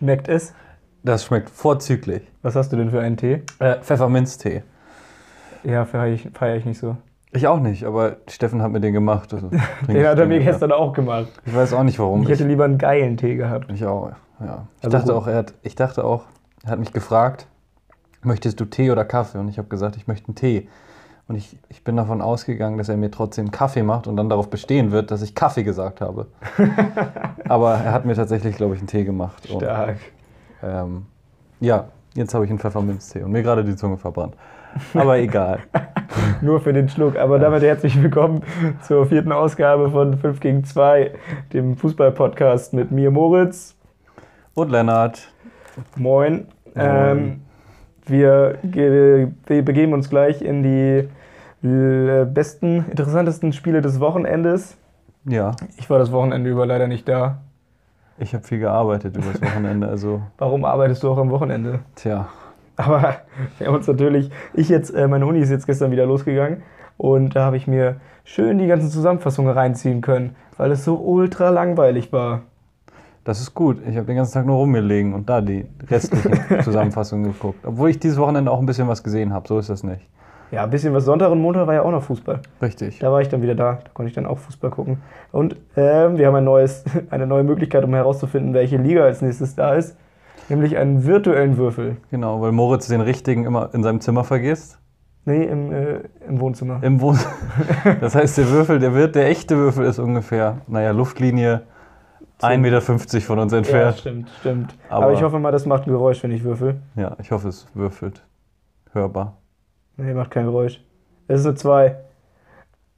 Schmeckt es? Das schmeckt vorzüglich. Was hast du denn für einen Tee? Äh, Pfefferminztee. Ja, feiere ich, feier ich nicht so. Ich auch nicht, aber Steffen hat mir den gemacht. Also Den hat er mir gestern auch gemacht. Ich weiß auch nicht warum. Ich hätte lieber einen geilen Tee gehabt. Ich auch, ja. Ich Also dachte gut. auch, er hat, ich dachte auch, er hat mich gefragt, möchtest du Tee oder Kaffee? Und ich habe gesagt, ich möchte einen Tee. Und ich, ich bin davon ausgegangen, dass er mir trotzdem Kaffee macht und dann darauf bestehen wird, dass ich Kaffee gesagt habe. Aber er hat mir tatsächlich, glaube ich, einen Tee gemacht. Und, Stark. ähm, ja, jetzt habe ich einen Pfefferminztee und mir gerade die Zunge verbrannt. Aber egal. Nur für den Schluck. Aber damit herzlich willkommen zur vierten Ausgabe von 5 gegen 2, dem Fußball-Podcast mit mir, Moritz. Und Lennart, Moin. Ähm, wir, wir begeben uns gleich in die besten, interessantesten Spiele des Wochenendes. ja, Ich war das Wochenende über leider nicht da. ich habe viel gearbeitet über das Wochenende, also Warum arbeitest du auch am Wochenende? tja. Aber wir haben uns natürlich, ich jetzt, äh, meine Uni ist jetzt gestern wieder losgegangen und da habe ich mir schön die ganzen Zusammenfassungen reinziehen können, weil es so ultra langweilig war. Das ist gut. Ich habe den ganzen Tag nur rumgelegen und da die restlichen Zusammenfassungen geguckt. Obwohl ich dieses Wochenende auch ein bisschen was gesehen habe. So ist das nicht. Ja, ein bisschen was. Sonntag und Montag war ja auch noch Fußball. Richtig. Da war ich dann wieder da. Da konnte ich dann auch Fußball gucken. Und ähm, wir haben ein neues, eine neue Möglichkeit, um herauszufinden, welche Liga als nächstes da ist. Nämlich einen virtuellen Würfel. Genau, weil Moritz den richtigen immer in seinem Zimmer vergisst. Nee, im, äh, im Wohnzimmer. Im Wohn das heißt, der Würfel, der wird, der echte Würfel ist ungefähr, naja, Luftlinie 1,50 Meter von uns ja, entfernt. stimmt, stimmt. Aber, Aber- ich hoffe mal, das macht ein Geräusch, wenn ich würfel. Ja, ich hoffe, es würfelt. Hörbar. Nee, macht kein Geräusch. Es ist eine 2.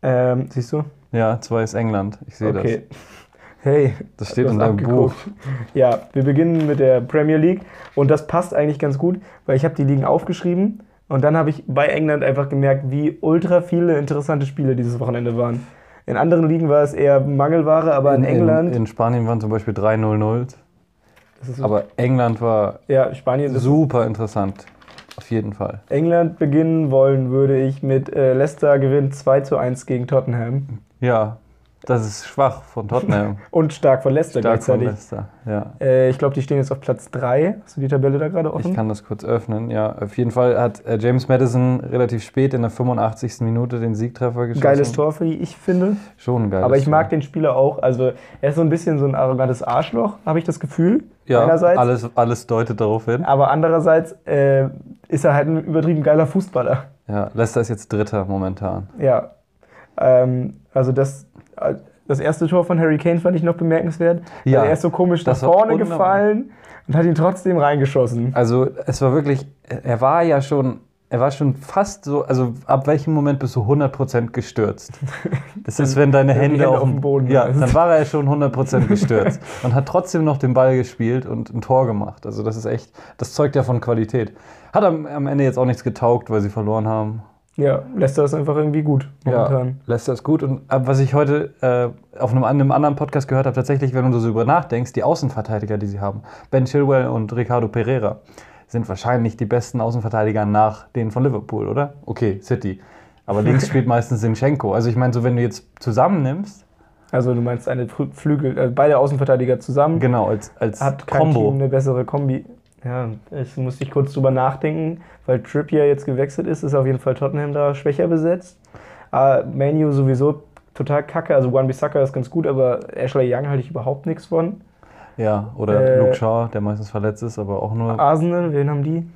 Ähm, siehst du? Ja, zwei ist England. Ich sehe okay. Hey, das. Das steht in deinem Buch. abgeguckt. Ja, wir beginnen mit der Premier League und das passt eigentlich ganz gut, weil ich habe die Ligen aufgeschrieben und dann habe ich bei England einfach gemerkt, wie ultra viele interessante Spiele dieses Wochenende waren. In anderen Ligen war es eher Mangelware, aber in, England, In, in Spanien waren zum Beispiel 3-0-0. das ist so, Aber England war ja, Spanien, das super interessant. Auf jeden Fall. England beginnen wollen würde ich mit äh, Leicester gewinnt 2 zu 1 gegen Tottenham Ja, das ist schwach von Tottenham. und stark von Leicester Stark von gleichzeitig. Leicester. Ja. Äh, ich glaube, die stehen jetzt auf Platz 3. Hast du die Tabelle da gerade offen? Ich kann das kurz öffnen. Ja, auf jeden Fall hat äh, James Madison relativ spät in der 85. Minute den Siegtreffer geschossen. Geiles Tor für die, ich finde. Schon ein geiles Aber ich mag Tor. den Spieler auch. Also er ist so ein bisschen so ein arrogantes Arschloch, habe ich das Gefühl. Ja, einerseits. alles, alles deutet darauf hin. Aber andererseits äh, ist er halt ein übertrieben geiler Fußballer. Ja, Leicester ist jetzt Dritter momentan. Ja. Ähm, also das, das erste Tor von Harry Kane fand ich noch bemerkenswert. Ja, weil er ist so komisch nach vorne gefallen und hat ihn trotzdem reingeschossen. Also es war wirklich, er war ja schon, er war schon fast so, also ab welchem Moment bist du 100% gestürzt? Das ist, wenn deine Hände, Hände auf, dem Boden Ja, sind. dann war er schon 100% gestürzt und hat trotzdem noch den Ball gespielt und ein Tor gemacht. Also das ist echt, das zeugt ja von Qualität. Hat am, am Ende jetzt auch nichts getaugt, weil sie verloren haben. Ja, Leicester ist einfach irgendwie gut momentan. Ja, Leicester ist gut. Und was ich heute äh, auf einem, einem anderen Podcast gehört habe, tatsächlich, wenn du so drüber nachdenkst, die Außenverteidiger, die sie haben, Ben Chilwell und Ricardo Pereira, sind wahrscheinlich die besten Außenverteidiger nach denen von Liverpool, oder? Okay, City. Aber links spielt meistens Sinchenko. Also ich meine, so wenn du jetzt zusammennimmst, Also du meinst eine Flü- Flügel, äh, beide Außenverteidiger zusammen. genau, als, als hat kein Team Combo. eine bessere Kombi. Ja, ich musste ich kurz drüber nachdenken, weil Trippier jetzt gewechselt ist, ist auf jeden Fall Tottenham da schwächer besetzt. Uh, Manu sowieso total kacke, also Wan-Bissaka ist ganz gut, aber Ashley Young halte ich überhaupt nichts von. Ja, oder Äh, Luke Shaw, der meistens verletzt ist, aber auch nur. Arsenal, wen haben die?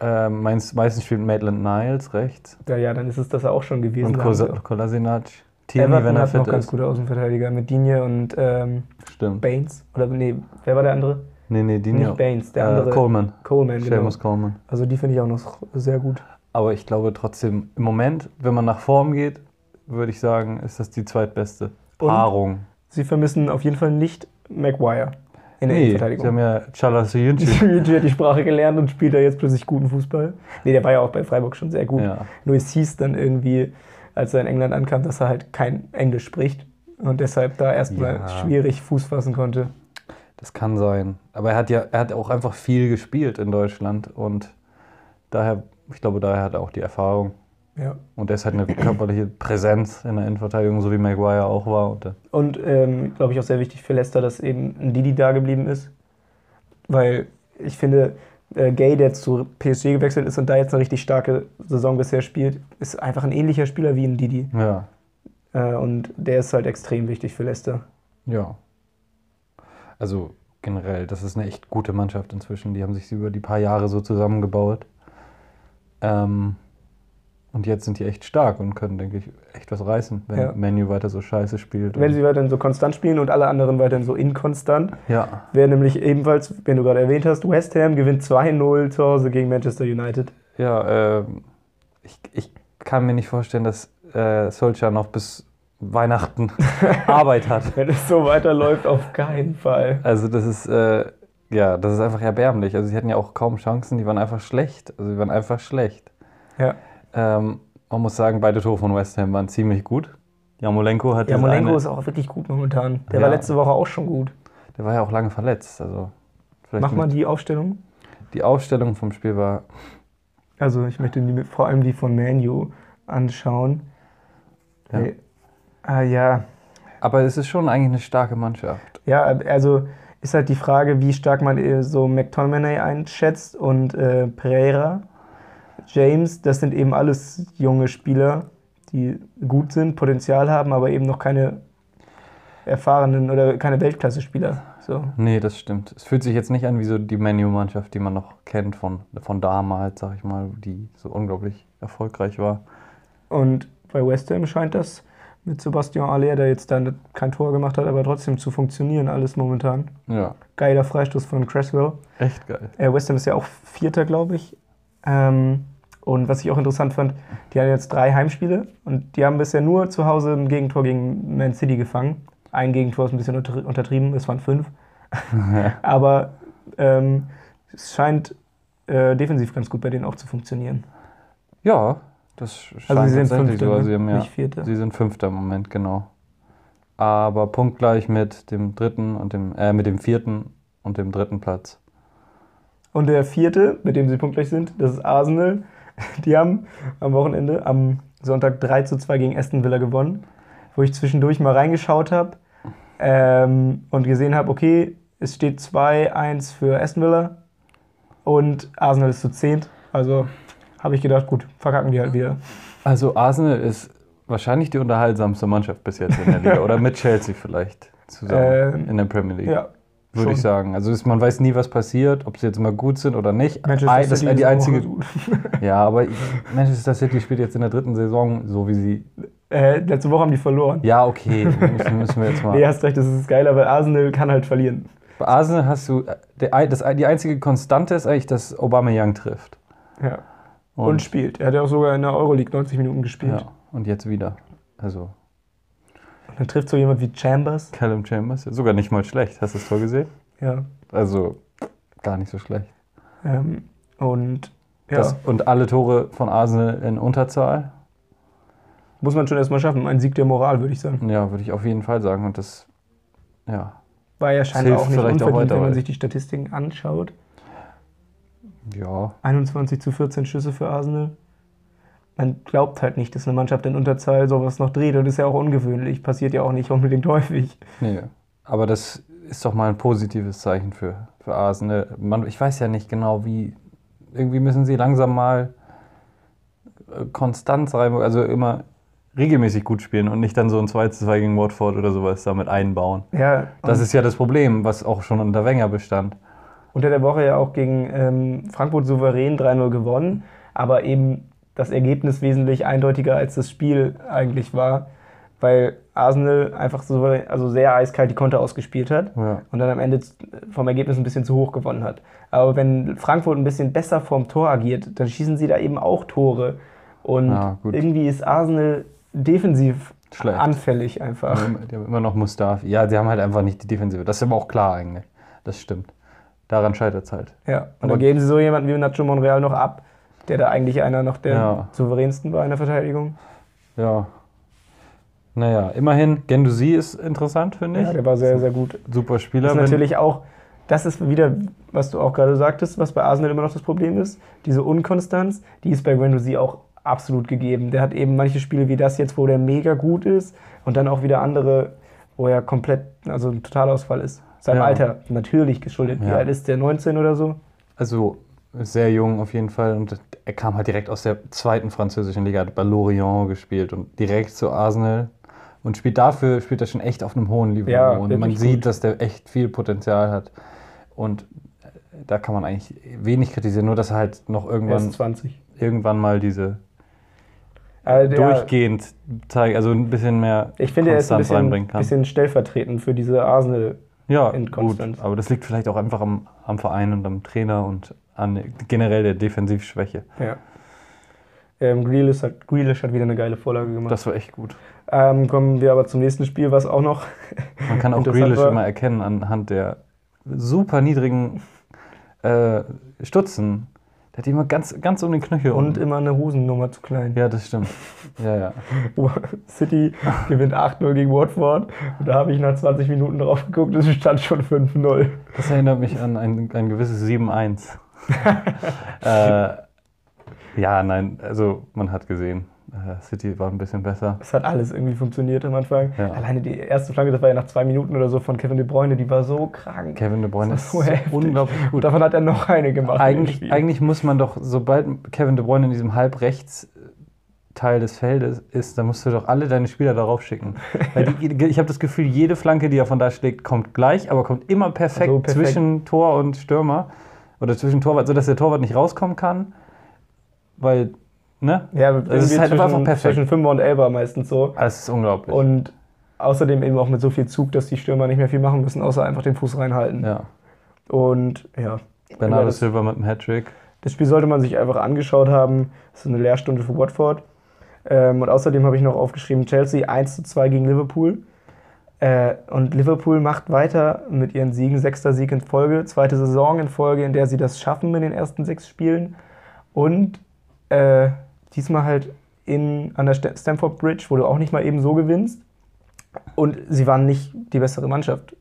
Äh, meins, meistens spielt Maitland Niles rechts. Ja, ja, dann ist es das auch schon gewesen. Und Kolasinac. Tierney, Everton wenn er hat noch fit ganz ist. gute Außenverteidiger mit Digne und ähm, Stimmt. Baines. Oder nee, wer war der andere? Nee, nee, die Nicht nicht. Baines, der Äh, andere. Coleman. Coleman, genau. Seamus Coleman. Also die finde ich auch noch sehr gut. Aber ich glaube trotzdem, im Moment, wenn man nach Form geht, würde ich sagen, ist das die zweitbeste Und? Paarung. Sie vermissen auf jeden Fall nicht Maguire in der Nee, sie Innenverteidigung. haben ja Chalas. Luigi hat die Sprache gelernt und spielt da jetzt plötzlich guten Fußball. Nee, der war ja auch bei Freiburg schon sehr gut. Ja. Nur es hieß dann irgendwie, als er in England ankam, dass er halt kein Englisch spricht und deshalb da erstmal Ja. schwierig Fuß fassen konnte. Das kann sein. Aber er hat ja, er hat auch einfach viel gespielt in Deutschland und daher, ich glaube, daher hat er auch die Erfahrung. Ja. Und er ist halt eine körperliche Präsenz in der Innenverteidigung, so wie Maguire auch war. Und, äh, ähm, glaube ich auch sehr wichtig für Leicester, dass eben ein Didi da geblieben ist. weil ich finde, äh, Gay, der zu PSG gewechselt ist und da jetzt eine richtig starke Saison bisher spielt, ist einfach ein ähnlicher Spieler wie ein Didi. Ja. Äh, und der ist halt extrem wichtig für Leicester. Ja. Also generell, das ist eine echt gute Mannschaft inzwischen. Die haben sich über die paar Jahre so zusammengebaut. Ähm, und jetzt sind die echt stark und können, denke ich, echt was reißen, wenn Ja. Menu weiter so scheiße spielt. Wenn sie weiterhin so konstant spielen und alle anderen weiterhin so inkonstant, ja. wäre nämlich ebenfalls, wenn du gerade erwähnt hast, West Ham gewinnt 2-0 zu Hause gegen Manchester United. Ja, ähm, ich, ich kann mir nicht vorstellen, dass äh, Solskjaer noch bis Weihnachten Arbeit hat. Wenn es so weiterläuft, auf keinen Fall. Also das ist, äh, ja, das ist einfach erbärmlich. Also sie hatten ja auch kaum Chancen, die waren einfach schlecht. Also sie waren einfach schlecht. Ja. Ähm, man muss sagen, beide Tore von West Ham waren ziemlich gut. Jamolenko hat Ja, diese Molenko eine, ist auch wirklich gut momentan. Der Ja. war letzte Woche auch schon gut. der war ja auch lange verletzt. Also vielleicht Mach mal die Aufstellung. die Aufstellung vom Spiel war Also ich möchte die, vor allem die von Manu anschauen. Ja. Äh, Ah ja. Aber es ist schon eigentlich eine starke Mannschaft. Ja, also ist halt die Frage, wie stark man äh, so McTominay einschätzt und äh, Pereira, James, das sind eben alles junge Spieler, die gut sind, Potenzial haben, aber eben noch keine erfahrenen oder keine Weltklasse-Spieler. So. Nee, das stimmt. Es fühlt sich jetzt nicht an wie so die Menu-Mannschaft, die man noch kennt von, von damals, sag ich mal, die so unglaublich erfolgreich war. Und bei West Ham scheint das mit Sebastian Aller, der jetzt dann kein Tor gemacht hat, aber trotzdem zu funktionieren, alles momentan. Ja, Geiler Freistoß von Cresswell. echt geil. Äh, West Ham ist ja auch Vierter, glaube ich. Ähm, und was ich auch interessant fand, die haben jetzt drei Heimspiele und die haben bisher nur zu Hause ein Gegentor gegen Man City gefangen. Ein Gegentor ist ein bisschen unter- untertrieben, es waren fünf. Aber ähm, es scheint äh, defensiv ganz gut bei denen auch zu funktionieren. Ja, das scheint Also sie sind tatsächlich Fünfter, so. ne? Sie, haben, ja, nicht Vierter. sie sind Fünfter im Moment, genau. Aber punktgleich mit dem dritten und dem, äh, mit dem vierten und dem dritten Platz. Und der vierte, mit dem sie punktgleich sind, das ist Arsenal. Die haben am Wochenende, am Sonntag 3 zu 2 gegen Aston Villa gewonnen, wo ich zwischendurch mal reingeschaut habe ähm, und gesehen habe, okay, es steht 2-1 für Aston Villa und Arsenal ist zu 10. Also habe ich gedacht, gut, verkacken die halt wieder. Also Arsenal ist wahrscheinlich die unterhaltsamste Mannschaft bis jetzt in der Liga. Oder mit Chelsea vielleicht zusammen Ähm, in der Premier League. Ja, würde ich sagen. Also ist, man weiß nie, was passiert, ob sie jetzt mal gut sind oder nicht. Manchester das City ist die einzige. Ja, aber Manchester City spielt jetzt in der dritten Saison, so wie sie. Äh, letzte Woche haben die verloren. Ja, okay, müssen, wir jetzt mal. Nee, hast recht, das ist geiler, weil Arsenal kann halt verlieren. Bei Arsenal hast du der, ein- das, die einzige Konstante ist eigentlich, dass Aubameyang trifft. Ja. Und, spielt. Er hat ja auch sogar in der Euroleague 90 Minuten gespielt. ja, und jetzt wieder. Also Und dann trifft so jemand wie Chambers. Callum Chambers, sogar nicht mal schlecht. Hast du das Tor gesehen? Ja. Also gar nicht so schlecht. Ähm, und ja, Das, und alle Tore von Arsenal in Unterzahl. muss man schon erstmal schaffen. Ein Sieg der Moral, würde ich sagen. Ja, würde ich auf jeden Fall sagen. Und das, ja, War ja scheinbar auch nicht auch unverdient, weiter, wenn man sich die Statistiken anschaut. Ja, 21 zu 14 Schüsse für Arsenal. Man glaubt halt nicht, dass eine Mannschaft in Unterzahl sowas noch dreht. Und das ist ja auch ungewöhnlich. Passiert ja auch nicht unbedingt häufig. nee. Aber das ist doch mal ein positives Zeichen für, für Arsenal. Man, ich weiß ja nicht genau, wie. Irgendwie müssen sie langsam mal äh, Konstanz rein, also immer regelmäßig gut spielen und nicht dann so ein 2 zu 2 gegen Watford oder sowas damit einbauen. Ja, Das ist ja das Problem, was auch schon unter Wenger bestand. Unter der Woche ja auch gegen ähm, Frankfurt souverän 3-0 gewonnen. Aber eben das Ergebnis wesentlich eindeutiger als das Spiel eigentlich war. Weil Arsenal einfach so, also sehr eiskalt die Konter ausgespielt hat. Ja. und dann am Ende vom Ergebnis ein bisschen zu hoch gewonnen hat. Aber wenn Frankfurt ein bisschen besser vorm Tor agiert, dann schießen sie da eben auch Tore. Und Ja, irgendwie ist Arsenal defensiv Schlecht. anfällig einfach. Die haben- Die haben immer noch Mustafi. Ja, sie haben halt einfach nicht die Defensive. Das ist aber auch klar eigentlich. Das stimmt. Daran scheitert es halt. Ja. Und Aber- dann geben sie so jemanden wie Nacho Monreal noch ab, der da eigentlich einer noch der Ja. souveränsten war in der Verteidigung. Ja. Naja, immerhin, Gendusi ist interessant, finde ich. Ja, der war sehr, sehr gut. Super Spieler. Das ist natürlich auch, das ist wieder, was du auch gerade sagtest, was bei Arsenal immer noch das Problem ist. Diese Unkonstanz, die ist bei Guendouzi auch absolut gegeben. Der hat eben manche Spiele wie das jetzt, wo der mega gut ist und dann auch wieder andere, wo er komplett, also ein Totalausfall ist. Seinem Ja. Alter natürlich geschuldet. Wie Ja. alt ist der? 19 oder so? Also sehr jung auf jeden Fall und er kam halt direkt aus der zweiten französischen Liga, hat bei Lorient gespielt und direkt zu Arsenal und spielt dafür, spielt er schon echt auf einem hohen Niveau Ja, und man sieht, gut. dass der echt viel Potenzial hat und äh, da kann man eigentlich wenig kritisieren, nur dass er halt noch irgendwann, 20. irgendwann mal diese der- durchgehend zeigt, also ein bisschen mehr Ich finde, er ist ein Konstanz bisschen, reinbringen kann. bisschen stellvertretend für diese Arsenal. Ja, in gut, Konstanz. aber das liegt vielleicht auch einfach am, am Verein und am Trainer und an generell der Defensivschwäche. Ja. Ähm, Grealish, hat, Grealish hat wieder eine geile Vorlage gemacht. Das war echt gut. Ähm, kommen wir aber zum nächsten Spiel, was auch noch. Man kann auch Grealish war- immer erkennen anhand der super niedrigen äh, Stutzen. Der hat immer ganz, ganz um den Knöchel. Und unten. immer eine Hosennummer zu klein. ja, das stimmt. Ja, ja. City gewinnt 8-0 gegen Watford. Und da habe ich nach 20 Minuten drauf geguckt, es stand schon 5-0. Das erinnert mich an ein, ein gewisses 7-1. äh, ja, nein, also man hat gesehen, City war ein bisschen besser. Es hat alles irgendwie funktioniert am Anfang. Ja. Alleine die erste Flanke, das war ja nach zwei Minuten oder so von Kevin De Bruyne, die war so krank. Kevin De Bruyne ist so so heftig. unglaublich Und gut. davon hat er noch eine gemacht. Eigentlich, eigentlich muss man doch, sobald Kevin De Bruyne in diesem halbrechts Teil des Feldes ist, dann musst du doch alle deine Spieler darauf schicken. Weil die, ich habe das Gefühl, jede Flanke, die er von da schlägt, kommt gleich, aber kommt immer perfekt, So perfekt. zwischen Tor und Stürmer. Oder zwischen Torwart, sodass der Torwart nicht rauskommen kann. Weil, ne? Ja, es ist halt zwischen, einfach perfekt. zwischen 5 und 11 meistens so. Das ist unglaublich. Und außerdem eben auch mit so viel Zug, dass die Stürmer nicht mehr viel machen müssen, außer einfach den Fuß reinhalten. ja. Und ja. Bernardo das, Silva mit dem Hattrick. das Spiel sollte man sich einfach angeschaut haben. Das ist eine Lehrstunde für Watford. Ähm, und außerdem habe ich noch aufgeschrieben, Chelsea 1 zu 2 gegen Liverpool. Äh, und Liverpool macht weiter mit ihren Siegen, sechster Sieg in Folge, zweite Saison in Folge, in der sie das schaffen in den ersten sechs Spielen. Und äh, diesmal halt in, an der Sta- Stamford Bridge, wo du auch nicht mal eben so gewinnst. Und sie waren nicht die bessere Mannschaft.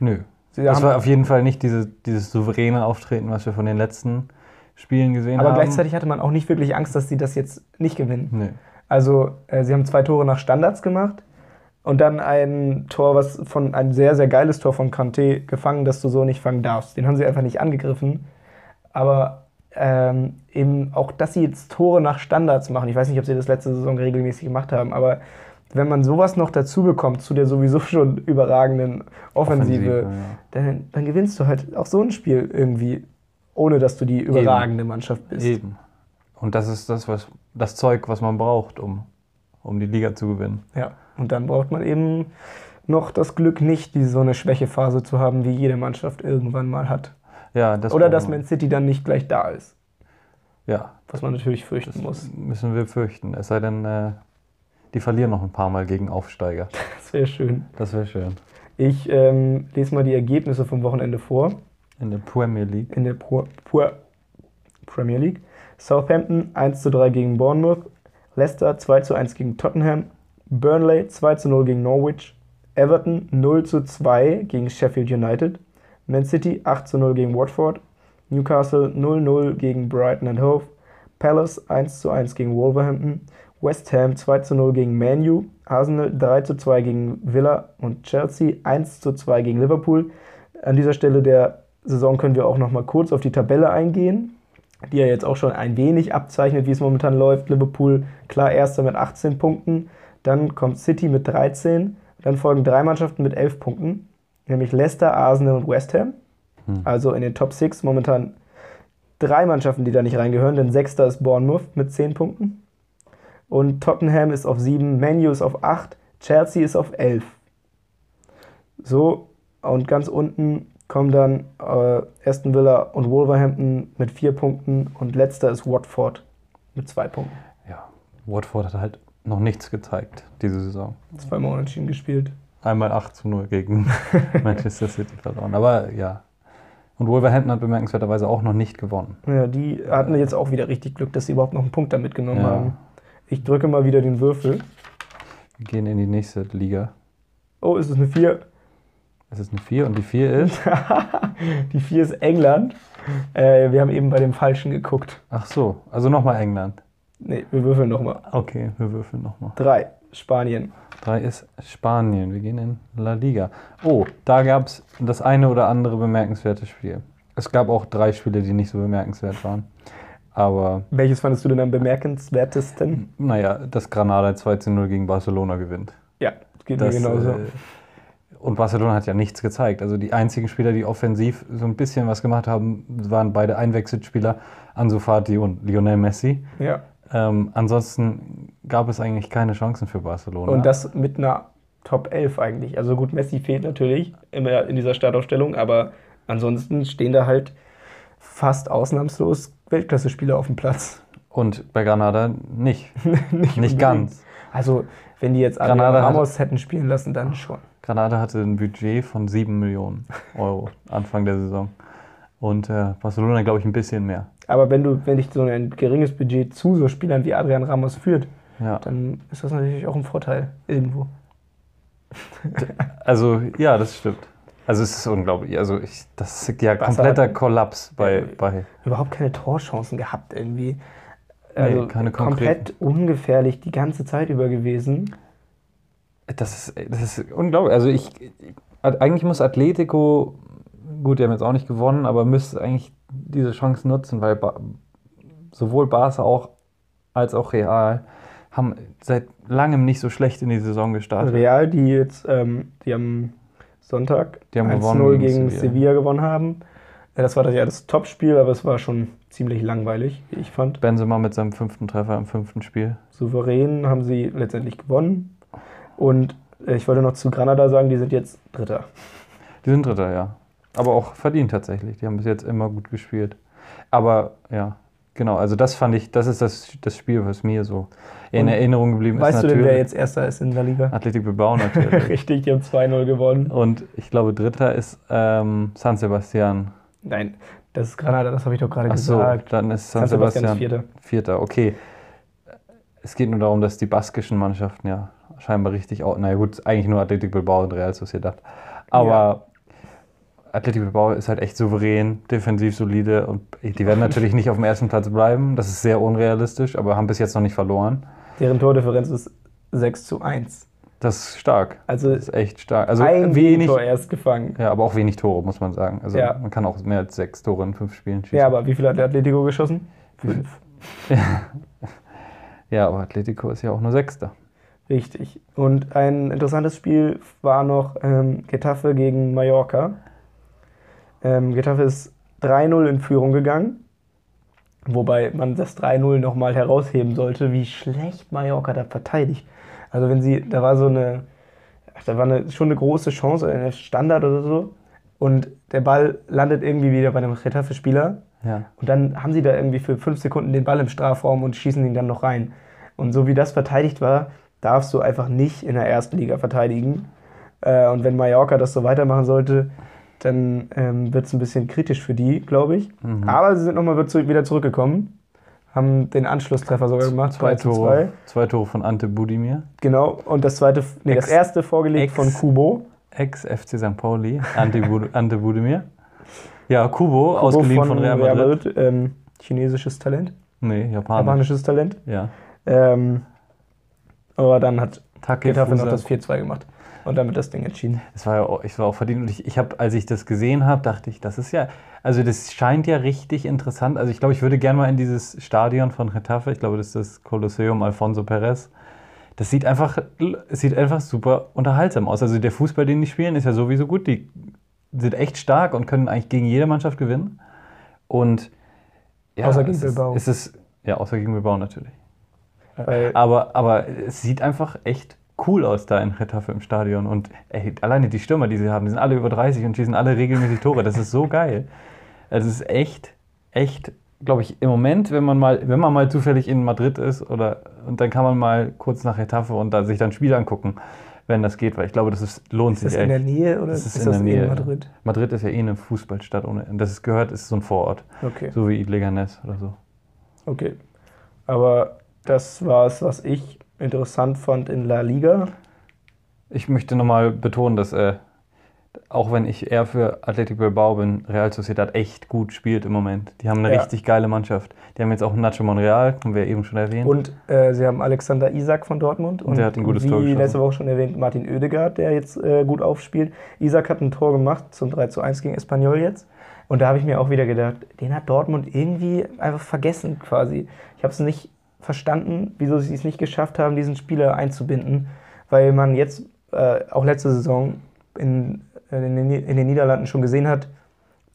Nö. Sie Das war auf jeden Fall nicht diese, dieses souveräne Auftreten, was wir von den letzten Spielen gesehen aber haben. gleichzeitig hatte man auch nicht wirklich Angst, dass sie das jetzt nicht gewinnen. Nö. Also, äh, sie haben zwei Tore nach Standards gemacht und dann ein Tor, was von ein sehr, sehr geiles Tor von Kanté gefangen, das du so nicht fangen darfst. Den haben sie einfach nicht angegriffen. Aber ähm, eben auch, dass sie jetzt Tore nach Standards machen. Ich weiß nicht, ob sie das letzte Saison regelmäßig gemacht haben, aber wenn man sowas noch dazu bekommt, zu der sowieso schon überragenden Offensive, ja. dann, dann gewinnst du halt auch so ein Spiel irgendwie, ohne dass du die überragende Mannschaft bist. Eben. Und das ist das, was, das Zeug, was man braucht, um, um die Liga zu gewinnen. Ja, und dann braucht man eben noch das Glück nicht, die so eine Schwächephase zu haben, wie jede Mannschaft irgendwann mal hat. Ja, das Oder dass man. City dann nicht gleich da ist, Ja, was man natürlich fürchten muss. müssen wir fürchten. Es sei denn, äh, die verlieren noch ein paar Mal gegen Aufsteiger. Das wäre schön. Das wäre schön. Ich ähm, lese mal die Ergebnisse vom Wochenende vor In der Premier League. in der Pro Pro Premier League. Southampton 1 zu 3 gegen Bournemouth, Leicester 2 zu 1 gegen Tottenham, Burnley 2 zu 0 gegen Norwich, Everton 0 zu 2 gegen Sheffield United, Man City 8 zu 0 gegen Watford, Newcastle 0-0 gegen Brighton and Hove, Palace 1 zu 1 gegen Wolverhampton, West Ham 2 zu 0 gegen Man U, Arsenal 3 zu 2 gegen Villa und Chelsea 1 zu 2 gegen Liverpool. An dieser Stelle der Saison können wir auch noch mal kurz auf die Tabelle eingehen, die ja jetzt auch schon ein wenig abzeichnet, wie es momentan läuft. Liverpool klar erster mit 18 Punkten, dann kommt City mit 13, dann folgen drei Mannschaften mit 11 Punkten, nämlich Leicester, Arsenal und West Ham. Also in den Top 6 momentan drei Mannschaften, die da nicht reingehören, denn sechster ist Bournemouth mit 10 Punkten. Und Tottenham ist auf 7, Manu ist auf 8, Chelsea ist auf 11. So, und ganz unten kommen dann äh, Aston Villa und Wolverhampton mit 4 Punkten und letzter ist Watford mit 2 Punkten. Ja, Watford hat halt noch nichts gezeigt diese Saison. Zweimal unentschieden gespielt. Einmal 8 zu 0 gegen Manchester City verloren. Aber ja. Und Wolverhampton hat bemerkenswerterweise auch noch nicht gewonnen. Ja, die hatten jetzt auch wieder richtig Glück, dass sie überhaupt noch einen Punkt da mitgenommen Ja. haben. Ich drücke mal wieder den Würfel. Wir gehen in die nächste Liga. Oh, ist es eine 4? Es ist eine 4 und die 4 ist. Die 4 ist England. Äh, wir haben eben bei dem Falschen geguckt. Ach so, also nochmal England. Nee, wir würfeln nochmal. Okay, wir würfeln nochmal. 3. Spanien. 3 ist Spanien. Wir gehen in La Liga. Oh, da gab es das eine oder andere bemerkenswerte Spiel. Es gab auch drei Spiele, die nicht so bemerkenswert waren. Aber Welches fandest du denn am bemerkenswertesten? naja, dass Granada 2 zu 0 gegen Barcelona gewinnt. Ja, geht Das, mir genauso. äh, und Barcelona hat ja nichts gezeigt. Also die einzigen Spieler, die offensiv so ein bisschen was gemacht haben, waren beide Einwechselspieler, Ansu Fati und Lionel Messi. ja. Ähm, ansonsten gab es eigentlich keine Chancen für Barcelona. Und das mit einer Top 11 eigentlich. Also gut, Messi fehlt natürlich immer in dieser Startaufstellung, aber ansonsten stehen da halt fast ausnahmslos Weltklasse-Spieler auf dem Platz. Und bei Granada nicht. nicht Nicht ganz. Also, wenn die jetzt Granada Ramos hätten spielen lassen, dann schon. Granada hatte ein Budget von 7 Millionen Euro Anfang der Saison. Und äh, Barcelona, glaube ich, ein bisschen mehr. Aber wenn du, wenn dich so ein geringes Budget zu so Spielern wie Adrian Ramos führt, Ja. dann ist das natürlich auch ein Vorteil irgendwo. Also, ja, das stimmt. Also, es ist unglaublich. Also, ich, das ist ja Barca kompletter Kollaps bei, bei. Überhaupt keine Torchancen gehabt irgendwie. Also keine komplett ungefährlich die ganze Zeit über gewesen. Das ist, das ist unglaublich. Also, ich. Eigentlich muss Atletico. Gut, die haben jetzt auch nicht gewonnen, aber müsste eigentlich diese Chance nutzen, weil ba sowohl Barca auch als auch Real haben seit langem nicht so schlecht in die Saison gestartet. Real, die jetzt, ähm, die am Sonntag Die haben 1-0 gewonnen gegen, Sevilla. Sevilla. gewonnen haben. Ja, das war das ja das Topspiel, aber es war schon ziemlich langweilig, wie ich fand. Benzema mit seinem fünften Treffer im fünften Spiel. Souverän haben sie letztendlich gewonnen. Und äh, ich wollte noch zu Granada sagen, die sind jetzt Dritter. Die sind Dritter, ja. Aber auch verdient tatsächlich. Die haben bis jetzt immer gut gespielt. Aber ja, genau. Also das fand ich, das ist das, das Spiel, was mir so in Und Erinnerung geblieben Weißt ist. du denn, wer jetzt Erster ist in der Liga? Athletic Bilbao natürlich. Richtig, die haben 2-0 gewonnen. Und ich glaube, Dritter ist ähm, San Sebastian. Nein, das ist Granada, das habe ich doch gerade Ach so, gesagt. dann ist San, San Sebastian Vierter. Vierter. Okay. Es geht nur darum, dass die baskischen Mannschaften ja scheinbar richtig, au- naja gut, eigentlich nur Athletic Bilbao und Real Sociedad. Aber Athletic Bilbao ist halt echt souverän, defensiv solide und die werden natürlich nicht auf dem ersten Platz bleiben. Das ist sehr unrealistisch, aber haben bis jetzt noch nicht verloren. Deren Tordifferenz ist 6 zu 1. Das ist stark. Also Das ist echt stark. Also ein wenig, Tor erst gefangen. ja, aber auch wenig Tore, muss man sagen. Also Ja. man kann auch mehr als sechs Tore in fünf Spielen schießen. Ja, aber wie viel hat der Atletico geschossen? Fünf. Ja, aber Atletico ist ja auch nur Sechster. Richtig. Und ein interessantes Spiel war noch ähm, Getafe gegen Mallorca. Ähm, Getafe ist 3-0 in Führung gegangen. Wobei man das 3-0 nochmal herausheben sollte, wie schlecht Mallorca da verteidigt. Also wenn sie, da war so eine, da war eine, schon eine große Chance, eine Standard oder so. Und der Ball landet irgendwie wieder bei einem Getafe-Spieler. Ja. Und dann haben sie da irgendwie für fünf Sekunden den Ball im Strafraum und schießen ihn dann noch rein. Und so wie das verteidigt war, darfst du einfach nicht in der ersten Liga verteidigen. Äh, und wenn Mallorca das so weitermachen sollte, dann ähm, wird es ein bisschen kritisch für die, glaube ich. Mhm. Aber sie sind nochmal wieder zurückgekommen, haben den Anschlusstreffer sogar gemacht, 2 zu 2. Tore, zwei Tore von Ante Budimir, Genau. Und das zweite, nee, das Ex- erste vorgelegt Ex- von Kubo. Ex-FC St. Pauli, Ante, Bud Ante Budimir. Ja, Kubo, ausgeliehen Kubo von, Real Madrid. ähm, chinesisches Talent, Nee, Japanisch. japanisches Talent. Ja. Ähm, aber dann hat Getafe noch Takefusa. das 4-2 gemacht und damit das Ding entschieden. Es war ja ich war auch verdient und ich, ich habe, als ich das gesehen habe, dachte ich, das ist ja, also das scheint ja richtig interessant. Also ich glaube, ich würde gerne mal in dieses Stadion von Getafe, ich glaube, das ist das Kolosseum Alfonso Perez. Das sieht einfach, es sieht einfach super unterhaltsam aus. Also der Fußball, den die spielen, ist ja sowieso gut. Die sind echt stark und können eigentlich gegen jede Mannschaft gewinnen. Und ja, Außer gegen Bilbao. Es ist, ja, außer gegen Bilbao natürlich. Weil Aber, aber es sieht einfach echt cool aus da in Retafe im Stadion. Und ey, alleine die Stürmer, die sie haben, die sind alle über 30 und schießen alle regelmäßig Tore. Das ist so geil. Es ist echt, echt, glaube ich, im Moment, wenn man mal, wenn man mal zufällig in Madrid ist oder und dann kann man mal kurz nach Retafe und da sich dann Spiel angucken, wenn das geht, weil ich glaube, das ist, lohnt ist das sich in der echt. Nähe oder Das ist, ist in das der Nähe. in Madrid? Madrid ist ja eh eine Fußballstadt ohne. Das ist gehört, ist so ein Vorort. Okay, So wie Leganés oder so. okay. Aber das war es, was ich interessant fand in La Liga. Ich möchte nochmal betonen, dass äh, auch wenn ich eher für Athletic Bilbao bin, Real Sociedad echt gut spielt im Moment. Die haben eine Ja. richtig geile Mannschaft. Die haben jetzt auch Nacho Monreal, haben wir eben schon erwähnt. Und äh, sie haben Alexander Isak von Dortmund und Der hat ein gutes wie Tor geschossen. letzte Woche schon erwähnt, Martin Oedegaard, der jetzt äh, gut aufspielt. Isak hat ein Tor gemacht zum 3 zu 1 gegen Espanyol jetzt. Und da habe ich mir auch wieder gedacht, den hat Dortmund irgendwie einfach vergessen quasi. Ich habe es nicht verstanden, wieso sie es nicht geschafft haben, diesen Spieler einzubinden, weil man jetzt äh, auch letzte Saison in, in, den, in den Niederlanden schon gesehen hat,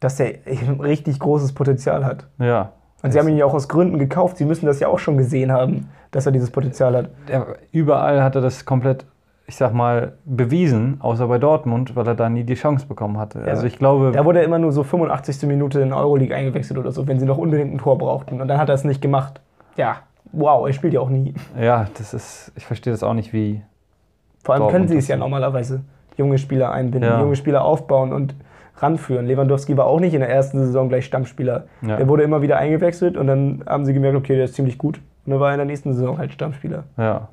dass er richtig großes Potenzial hat. ja. Und sie haben ihn ja auch aus Gründen gekauft. Sie müssen das ja auch schon gesehen haben, dass er dieses Potenzial hat. Der, überall hat er das komplett, ich sag mal, bewiesen, außer bei Dortmund, weil er da nie die Chance bekommen hatte. Also ich glaube, Da wurde er immer nur so 85. Minute in Euroleague eingewechselt oder so, wenn sie noch unbedingt ein Tor brauchten. Und dann hat er es nicht gemacht. Ja, wow, er spielt ja auch nie. ja, das ist, ich verstehe das auch nicht, wie. Vor allem können sie es ja normalerweise. Junge Spieler einbinden, Ja. junge Spieler aufbauen und ranführen. Lewandowski war auch nicht in der ersten Saison gleich Stammspieler. Ja. Der wurde immer wieder eingewechselt und dann haben sie gemerkt, okay, der ist ziemlich gut. Und dann war er in der nächsten Saison halt Stammspieler. Ja,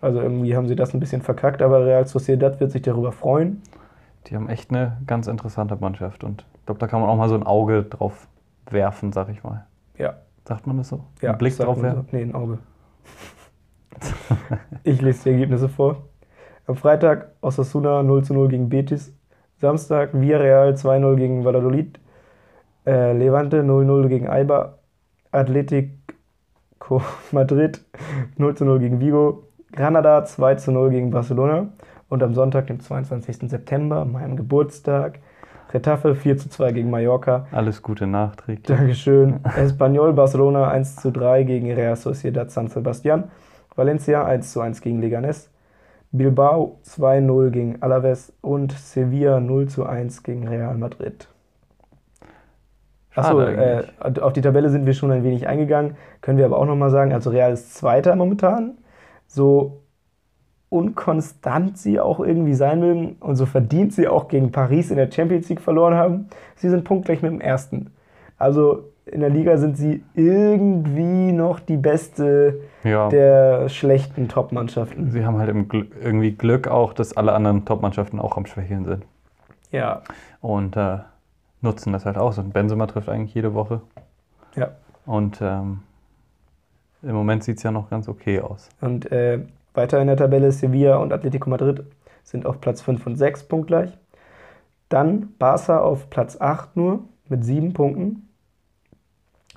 Also irgendwie haben sie das ein bisschen verkackt, aber Real Sociedad wird sich darüber freuen. die haben echt eine ganz interessante Mannschaft und ich glaube, da kann man auch mal so ein Auge drauf werfen, sag ich mal. Ja, Sagt man das so? Ja, Ein Blick drauf werfen? So. Nee, ein Auge. ich lese die Ergebnisse vor. Am Freitag Osasuna 0 zu 0 gegen Betis. Samstag Villarreal 2-0 gegen Valladolid. Äh, Levante 0-0 gegen Eibar. Atletico Madrid 0 zu 0 gegen Vigo. Granada 2 zu 0 gegen Barcelona. Und am Sonntag, dem 22. September, meinem Geburtstag, Retafe 4 zu 2 gegen Mallorca. Alles Gute nachträglich. Dankeschön. Espanyol Barcelona 1 zu 3 gegen Real Sociedad San Sebastian. Valencia 1 zu 1 gegen Leganés. Bilbao 2-0 gegen Alaves und Sevilla 0 zu 1 gegen Real Madrid. Achso, äh, auf die Tabelle sind wir schon ein wenig eingegangen. Können wir aber auch nochmal sagen, also Real ist Zweiter momentan. So unkonstant sie auch irgendwie sein mögen und so verdient sie auch gegen Paris in der Champions League verloren haben, sie sind punktgleich mit dem Ersten. Also in der Liga sind sie irgendwie noch die beste Ja, der schlechten Top-Mannschaften. sie haben halt im Gl irgendwie Glück auch, dass alle anderen Top-Mannschaften auch am Schwächeln sind. Ja, Und äh, nutzen das halt aus. Und Benzema trifft eigentlich jede Woche. ja. Und ähm, im Moment sieht es ja noch ganz okay aus. Und äh, weiter in der Tabelle Sevilla und Atletico Madrid sind auf Platz 5 und 6 punktgleich. Dann Barca auf Platz 8 nur mit 7 Punkten.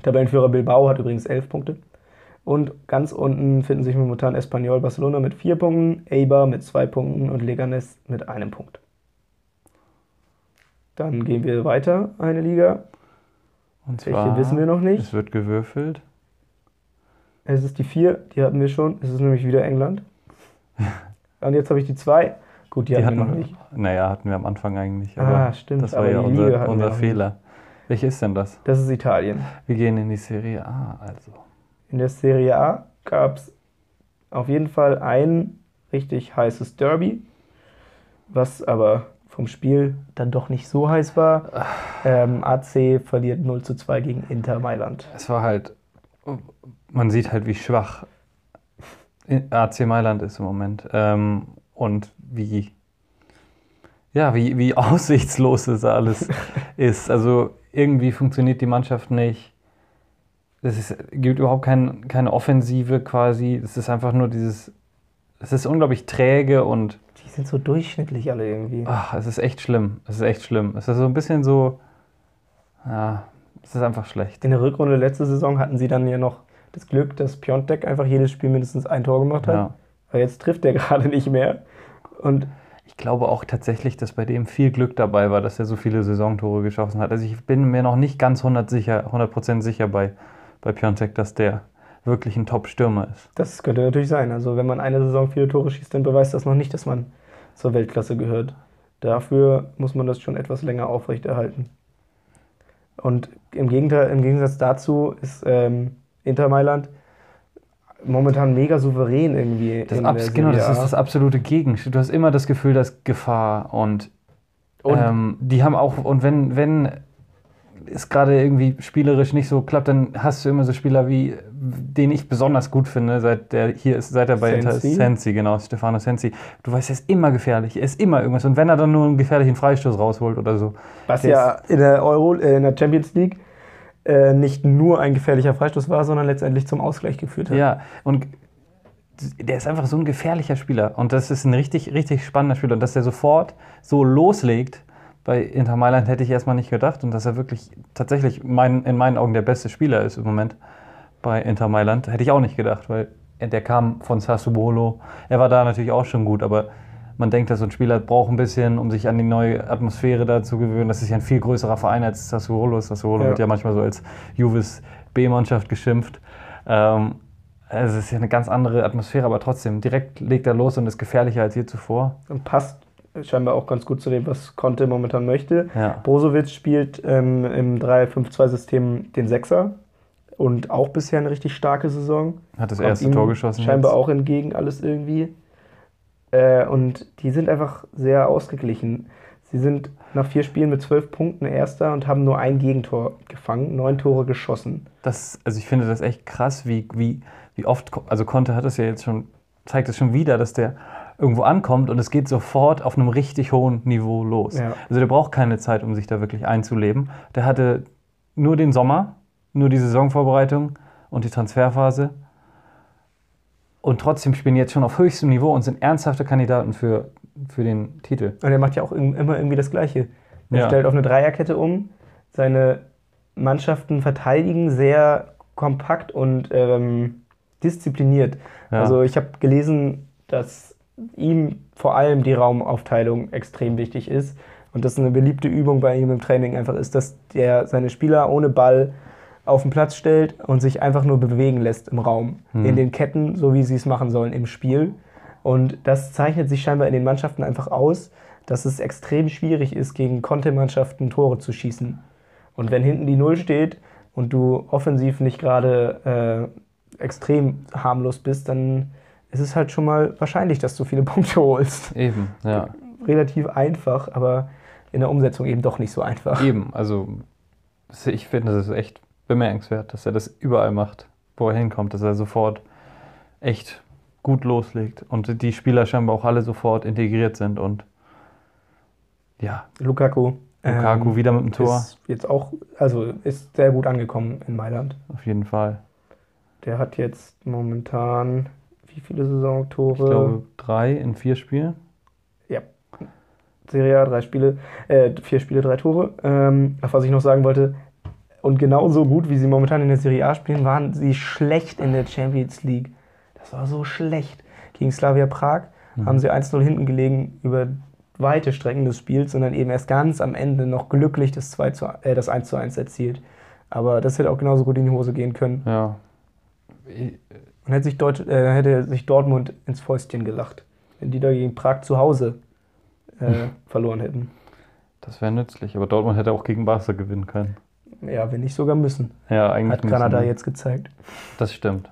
Tabellenführer Bilbao hat übrigens 11 Punkte. Und ganz unten finden sich momentan Espanyol Barcelona mit 4 Punkten, Eibar mit 2 Punkten und Leganés mit einem Punkt. Dann gehen wir weiter, eine Liga. Und Welche zwar, wissen wir noch nicht. Es wird gewürfelt. Es ist die 4, die hatten wir schon. Es ist nämlich wieder England. Und jetzt habe ich die 2. Gut, die, Die hatten wir noch hatten, nicht. naja, hatten wir am Anfang eigentlich. Ah, stimmt, Das war ja unser, hatten unser Fehler. Welche ist denn das? Das ist Italien. Wir gehen in die Serie A, also. In der Serie A gab es auf jeden Fall ein richtig heißes Derby, was aber vom Spiel dann doch nicht so heiß war. Ähm, AC verliert 0 zu 2 gegen Inter Mailand. Es war halt, man sieht halt, wie schwach AC Mailand ist im Moment. Ähm, und wie, ja, wie, wie aussichtslos es alles ist. Also irgendwie funktioniert die Mannschaft nicht. Es ist, gibt überhaupt kein, keine Offensive quasi. Es ist einfach nur dieses, es ist unglaublich träge und Die sind so durchschnittlich alle irgendwie. ach, es ist echt schlimm. Es ist echt schlimm. Es ist so ein bisschen so, ja, es ist einfach schlecht. In der Rückrunde letzte Saison hatten sie dann ja noch das Glück, dass Piontek einfach jedes Spiel mindestens ein Tor gemacht hat. Ja. Aber jetzt trifft er gerade nicht mehr. Und Ich glaube auch tatsächlich, dass bei dem viel Glück dabei war, dass er so viele Saisontore geschossen hat. Also ich bin mir noch nicht ganz 100%, sicher, 100 sicher bei, bei Piontek, dass der wirklich ein Top-Stürmer ist. das könnte natürlich sein. Also wenn man eine Saison viele Tore schießt, dann beweist das noch nicht, dass man zur Weltklasse gehört. Dafür muss man das schon etwas länger aufrechterhalten. Und im, Gegenteil, im Gegensatz dazu ist ähm, Inter Mailand momentan mega souverän irgendwie. Das abs genau, das ist das absolute Gegenstück. Du hast immer das Gefühl, dass Gefahr und, Und ähm, die haben auch, und wenn, wenn es gerade irgendwie spielerisch nicht so klappt, dann hast du immer so Spieler wie, den ich besonders gut finde, seit der hier ist, seit er bei Inter ist, Sensi? Sensi, genau, Stefano Sensi. Du weißt, er ist immer gefährlich, er ist immer irgendwas. Und wenn er dann nur einen gefährlichen Freistoß rausholt oder so, Was ja in der Euro, äh, in der Champions League äh, nicht nur ein gefährlicher Freistoß war, sondern letztendlich zum Ausgleich geführt hat. Ja, und der ist einfach so ein gefährlicher Spieler. Und das ist ein richtig, richtig spannender Spieler. Und dass er sofort so loslegt bei Inter Mailand, hätte ich erstmal nicht gedacht. Und dass er wirklich tatsächlich mein, in meinen Augen der beste Spieler ist im Moment bei Inter Mailand, hätte ich auch nicht gedacht, weil er- der kam von Sassuolo. Er war da natürlich auch schon gut, aber man denkt, dass so ein Spieler braucht ein bisschen, um sich an die neue Atmosphäre da zu gewöhnen. Das ist ja ein viel größerer Verein als Sassuolo. Sassuolo Ja. wird ja manchmal so als Juves B-Mannschaft geschimpft. Ähm, es ist ja eine ganz andere Atmosphäre, aber trotzdem, direkt legt er los und ist gefährlicher als je zuvor. Und passt scheinbar auch ganz gut zu dem, was Conte momentan möchte. Ja. Brozovic spielt ähm, im 3-5-2-System den Sechser und auch bisher eine richtig starke Saison. Hat das Kommt erste Tor geschossen. Scheinbar jetzt. auch entgegen alles irgendwie. Äh, und die sind einfach sehr ausgeglichen. Sie sind nach vier Spielen mit zwölf Punkten Erster und haben nur ein Gegentor gefangen, neun Tore geschossen. Das, also ich finde das echt krass, wie, wie, wie oft, also Conte hat es ja jetzt schon, zeigt es schon wieder, dass der irgendwo ankommt und es geht sofort auf einem richtig hohen Niveau los. Ja. Also der braucht keine Zeit, um sich da wirklich einzuleben. Der hatte nur den Sommer, nur die Saisonvorbereitung und die Transferphase. Und trotzdem spielen die jetzt schon auf höchstem Niveau und sind ernsthafte Kandidaten für, für den Titel. Und er macht ja auch im- immer irgendwie das Gleiche. Er Ja. stellt auf eine Dreierkette um. Seine Mannschaften verteidigen sehr kompakt und ähm, diszipliniert. Ja. Also ich habe gelesen, dass ihm vor allem die Raumaufteilung extrem wichtig ist. Und das eine beliebte Übung bei ihm im Training einfach ist, dass der seine Spieler ohne Ball auf den Platz stellt und sich einfach nur bewegen lässt im Raum. In den Ketten, so wie sie es machen sollen im Spiel. Und das zeichnet sich scheinbar in den Mannschaften einfach aus, dass es extrem schwierig ist, gegen Kontermannschaften Tore zu schießen. Und wenn hinten die Null steht und du offensiv nicht gerade äh, extrem harmlos bist, dann ist es halt schon mal wahrscheinlich, dass du viele Punkte holst. Eben, ja. Relativ einfach, aber in der Umsetzung eben doch nicht so einfach. Eben, also ich finde, das ist echt bemerkenswert, dass er das überall macht, wo er hinkommt, dass er sofort echt gut loslegt und die Spieler scheinbar auch alle sofort integriert sind und ja, Lukaku. Lukaku ähm, wieder mit dem Tor, Ist jetzt auch, also ist sehr gut angekommen in Mailand. auf jeden Fall. Der hat jetzt momentan wie viele Saisontore? Ich glaube drei in vier Spielen. Ja. Serie A, drei Spiele, äh, vier Spiele, drei Tore. Ähm, auf was ich noch sagen wollte, und genauso gut, wie sie momentan in der Serie A spielen, waren sie schlecht in der Champions League. Das war so schlecht. Gegen Slavia Prag haben sie 1-0 hinten gelegen über weite Strecken des Spiels, sondern eben erst ganz am Ende noch glücklich das, 2 zu, äh, das 1 zu 1 erzielt. Aber das hätte auch genauso gut in die Hose gehen können. Ja. Und hätte sich, Deut äh, hätte sich Dortmund ins Fäustchen gelacht, wenn die da gegen Prag zu Hause äh, verloren hätten. Das wäre nützlich, aber Dortmund hätte auch gegen Barca gewinnen können. Ja, wenn nicht sogar müssen. Ja, eigentlich Hat müssen Granada wir. jetzt gezeigt. Das stimmt.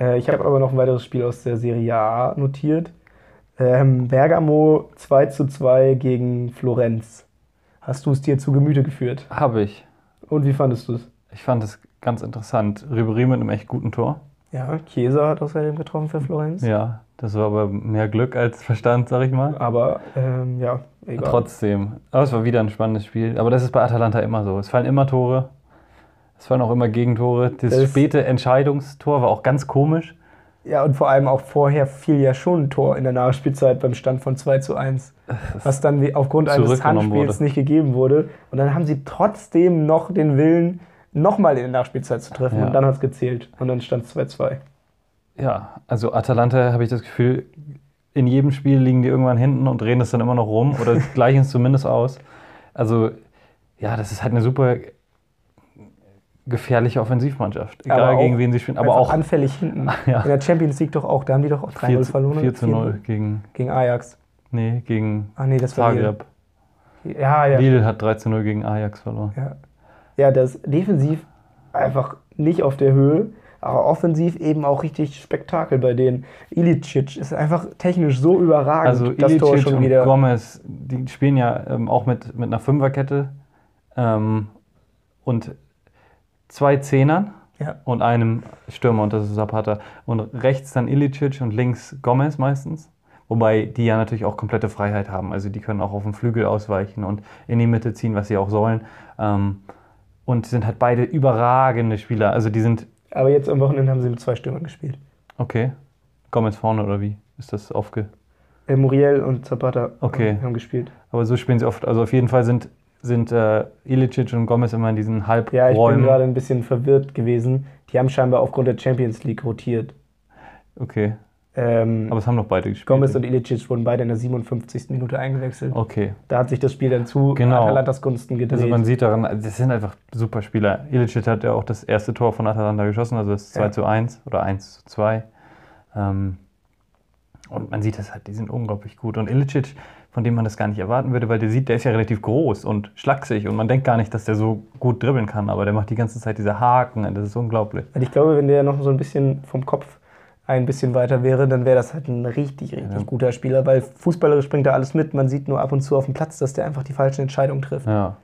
Äh, ich habe aber noch ein weiteres Spiel aus der Serie A notiert. Ähm, Bergamo 2 zu 2 gegen Florenz. Hast du es dir zu Gemüte geführt? Habe ich. Und wie fandest du es? Ich fand es ganz interessant. Ribery mit einem echt guten Tor. Ja, Chiesa hat außerdem getroffen für Florenz. Ja, das war aber mehr Glück als Verstand, sag ich mal. Aber ähm, ja, egal. Trotzdem. Aber es war wieder ein spannendes Spiel. Aber das ist bei Atalanta immer so. Es fallen immer Tore. Es fallen auch immer Gegentore. Das, Das- späte Entscheidungstor war auch ganz komisch. Ja, und vor allem auch vorher fiel ja schon ein Tor in der Nachspielzeit beim Stand von 2 zu 1. Was dann aufgrund eines Handspiels wurde. nicht gegeben wurde. Und dann haben sie trotzdem noch den Willen, nochmal in der Nachspielzeit zu treffen. Ja. Und dann hat es gezählt. Und dann stand es 2-2. Ja, also Atalanta habe ich das Gefühl, in jedem Spiel liegen die irgendwann hinten und drehen es dann immer noch rum oder gleichen es zumindest aus. Also, ja, das ist halt eine super gefährliche Offensivmannschaft. Egal gegen wen sie spielen. Aber auch anfällig hinten. Ja. In der Champions League doch auch. Da haben die doch auch 3-0 4 zu, verloren. 4 zu 0 gegen, Gegen Ajax. nee, gegen Ach nee, das war Zagreb. Ja, ja. Lille hat 3 zu 0 gegen Ajax verloren. Ja, ja das defensiv einfach nicht auf der Höhe, aber offensiv eben auch richtig Spektakel bei denen. Ilicic ist einfach technisch so überragend. Also das Tor Ilicic schon und wieder. Gomez, die spielen ja ähm, auch mit, mit einer Fünferkette ähm, und zwei Zehnern Ja. und einem Stürmer und das ist Zapata. Und rechts dann Ilicic und links Gomez meistens. Wobei die ja natürlich auch komplette Freiheit haben. Also die können auch auf den Flügel ausweichen und in die Mitte ziehen, was sie auch sollen. Ähm, und sind halt beide überragende Spieler. Also die sind, Aber jetzt am Wochenende haben sie mit zwei Stürmern gespielt. okay, Gomez vorne oder wie? Ist das aufge... Äh, Muriel und Zapata Okay. haben gespielt. Aber so spielen sie oft. Also auf jeden Fall sind, sind äh, Ilicic und Gomez immer in diesen Ja, ich bin Halbräumen. gerade ein bisschen verwirrt gewesen. Die haben scheinbar aufgrund der Champions League rotiert. okay, Ähm, aber es haben noch beide gespielt. Gomez und Ilicic wurden beide in der 57. Minute eingewechselt. Okay. Da hat sich das Spiel dann zu Genau. Atalantas Gunsten gedreht. Also man sieht daran, das sind einfach super Spieler. Ilicic hat ja auch das erste Tor von Atalanta geschossen, also das 2 Ja. zu 1 oder 1 zu 2. Ähm, und man sieht das halt, die sind unglaublich gut. Und Ilicic, von dem man das gar nicht erwarten würde, weil der sieht, der ist ja relativ groß und schlaksig und man denkt gar nicht, dass der so gut dribbeln kann, aber der macht die ganze Zeit diese Haken, das ist unglaublich. Und ich glaube, wenn der noch so ein bisschen vom Kopf ein bisschen weiter wäre, dann wäre das halt ein richtig, richtig Ja. guter Spieler, weil fußballerisch bringt er alles mit. Man sieht nur ab und zu auf dem Platz, dass der einfach die falschen Entscheidungen trifft. Ja,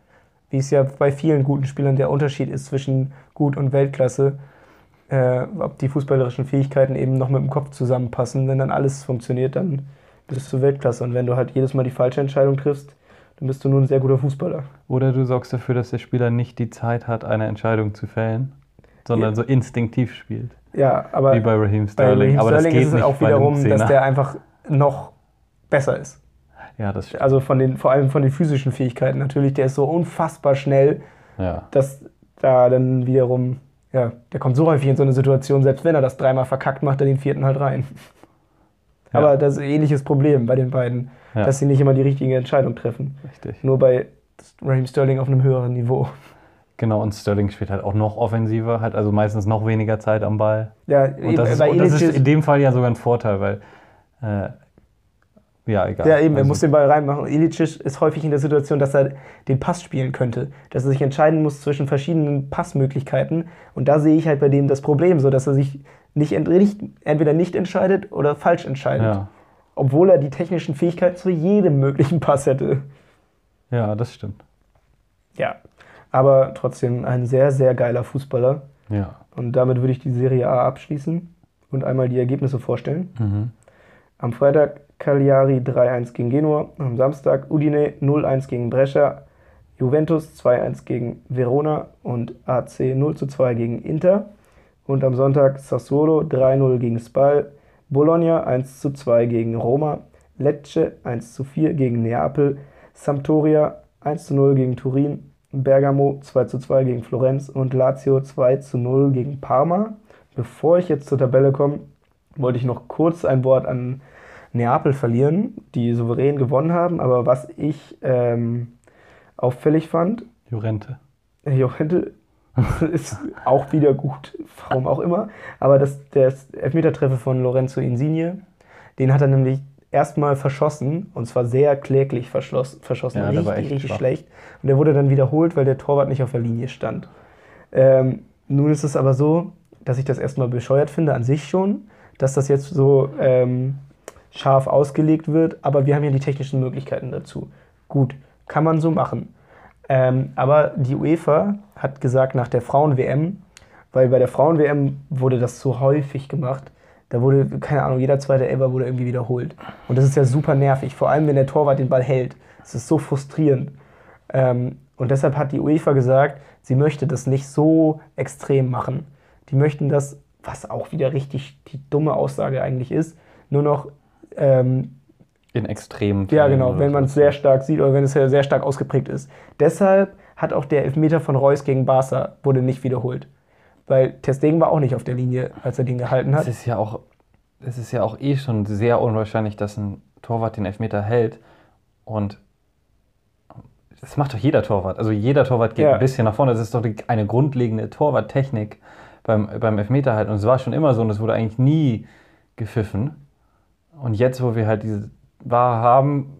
Wie es ja bei vielen guten Spielern der Unterschied ist zwischen gut und Weltklasse. Äh, ob die fußballerischen Fähigkeiten eben noch mit dem Kopf zusammenpassen. Wenn dann alles funktioniert, dann bist du Weltklasse. Und wenn du halt jedes Mal die falsche Entscheidung triffst, dann bist du nur ein sehr guter Fußballer. Oder du sorgst dafür, dass der Spieler nicht die Zeit hat, eine Entscheidung zu fällen, sondern Ja. so instinktiv spielt. Ja, aber Wie bei Raheem bei Sterling. Raheem aber das Sterling geht ist es auch bei wiederum, dass der einfach noch besser ist. Ja, das stimmt. Also von den, vor allem von den physischen Fähigkeiten natürlich. Der ist so unfassbar schnell, Ja. dass da dann wiederum, ja, der kommt so häufig in so eine Situation, selbst wenn er das dreimal verkackt, macht er den vierten halt rein. Ja. Aber das ist ein ähnliches Problem bei den beiden, Ja. dass sie nicht immer die richtige Entscheidung treffen. Richtig. Nur bei Raheem Sterling auf einem höheren Niveau. Genau, und Sterling spielt halt auch noch offensiver, hat also meistens noch weniger Zeit am Ball. Ja, Und eben, das, ist, und das ist in dem Fall ja sogar ein Vorteil, weil. Äh, ja, egal. Ja, eben, er Also, muss den Ball reinmachen. Ilicic ist häufig in der Situation, dass er den Pass spielen könnte. Dass er sich entscheiden muss zwischen verschiedenen Passmöglichkeiten. Und da sehe ich halt bei dem das Problem, so dass er sich nicht entweder nicht entscheidet oder falsch entscheidet. Ja. Obwohl er die technischen Fähigkeiten zu jedem möglichen Pass hätte. ja, das stimmt. Ja. Aber trotzdem ein sehr, sehr geiler Fußballer. Ja. Und damit würde ich die Serie A abschließen und einmal die Ergebnisse vorstellen. Mhm. Am Freitag Cagliari 3-1 gegen Genua. Am Samstag Udine 0-1 gegen Brescia. Juventus 2-1 gegen Verona und AC 0-2 gegen Inter. Und am Sonntag Sassuolo 3-0 gegen Spal. Bologna 1-2 gegen Roma. Lecce 1-4 gegen Neapel. Sampdoria 1-0 gegen Turin. Bergamo 2-2 gegen Florenz und Lazio 2-0 gegen Parma. Bevor ich jetzt zur Tabelle komme, wollte ich noch kurz ein Wort an Neapel verlieren, die souverän gewonnen haben. Aber was ich ähm, auffällig fand, Jurente. Jochente ist auch wieder gut, warum auch immer. Aber das, der Elfmetertreffer von Lorenzo Insigne, den hat er nämlich erstmal verschossen und zwar sehr kläglich verschossen, Ja, richtig, richtig schwach. schlecht. Und der wurde dann wiederholt, weil der Torwart nicht auf der Linie stand. Ähm, nun ist es aber so, dass ich das erstmal bescheuert finde an sich schon, dass das jetzt so ähm, scharf ausgelegt wird, aber wir haben ja die technischen Möglichkeiten dazu. Gut, kann man so machen. Ähm, aber die UEFA hat gesagt, nach der Frauen-WM, weil bei der Frauen-WM wurde das so häufig gemacht, da wurde, keine Ahnung, jeder zweite Elfer wurde irgendwie wiederholt. Und das ist ja super nervig, vor allem wenn der Torwart den Ball hält. Das ist so frustrierend. Ähm, und deshalb hat die UEFA gesagt, sie möchte das nicht so extrem machen. Die möchten das, was auch wieder richtig die dumme Aussage eigentlich ist, nur noch ähm, In extremen ja, genau, wenn man es sehr stark sieht oder wenn es sehr sehr stark ausgeprägt ist. Deshalb hat auch der Elfmeter von Reus gegen Barca wurde nicht wiederholt. Weil Testegen war auch nicht auf der Linie, als er den gehalten Es hat. ist ja auch, es ist ja auch eh schon sehr unwahrscheinlich, dass ein Torwart den Elfmeter hält. Und das macht doch jeder Torwart. Also jeder Torwart geht Ja. ein bisschen nach vorne. Das ist doch eine grundlegende Torwarttechnik beim, beim Elfmeter halten. Und es war schon immer so und es wurde eigentlich nie gepfiffen. Und jetzt, wo wir halt diese Wahr haben,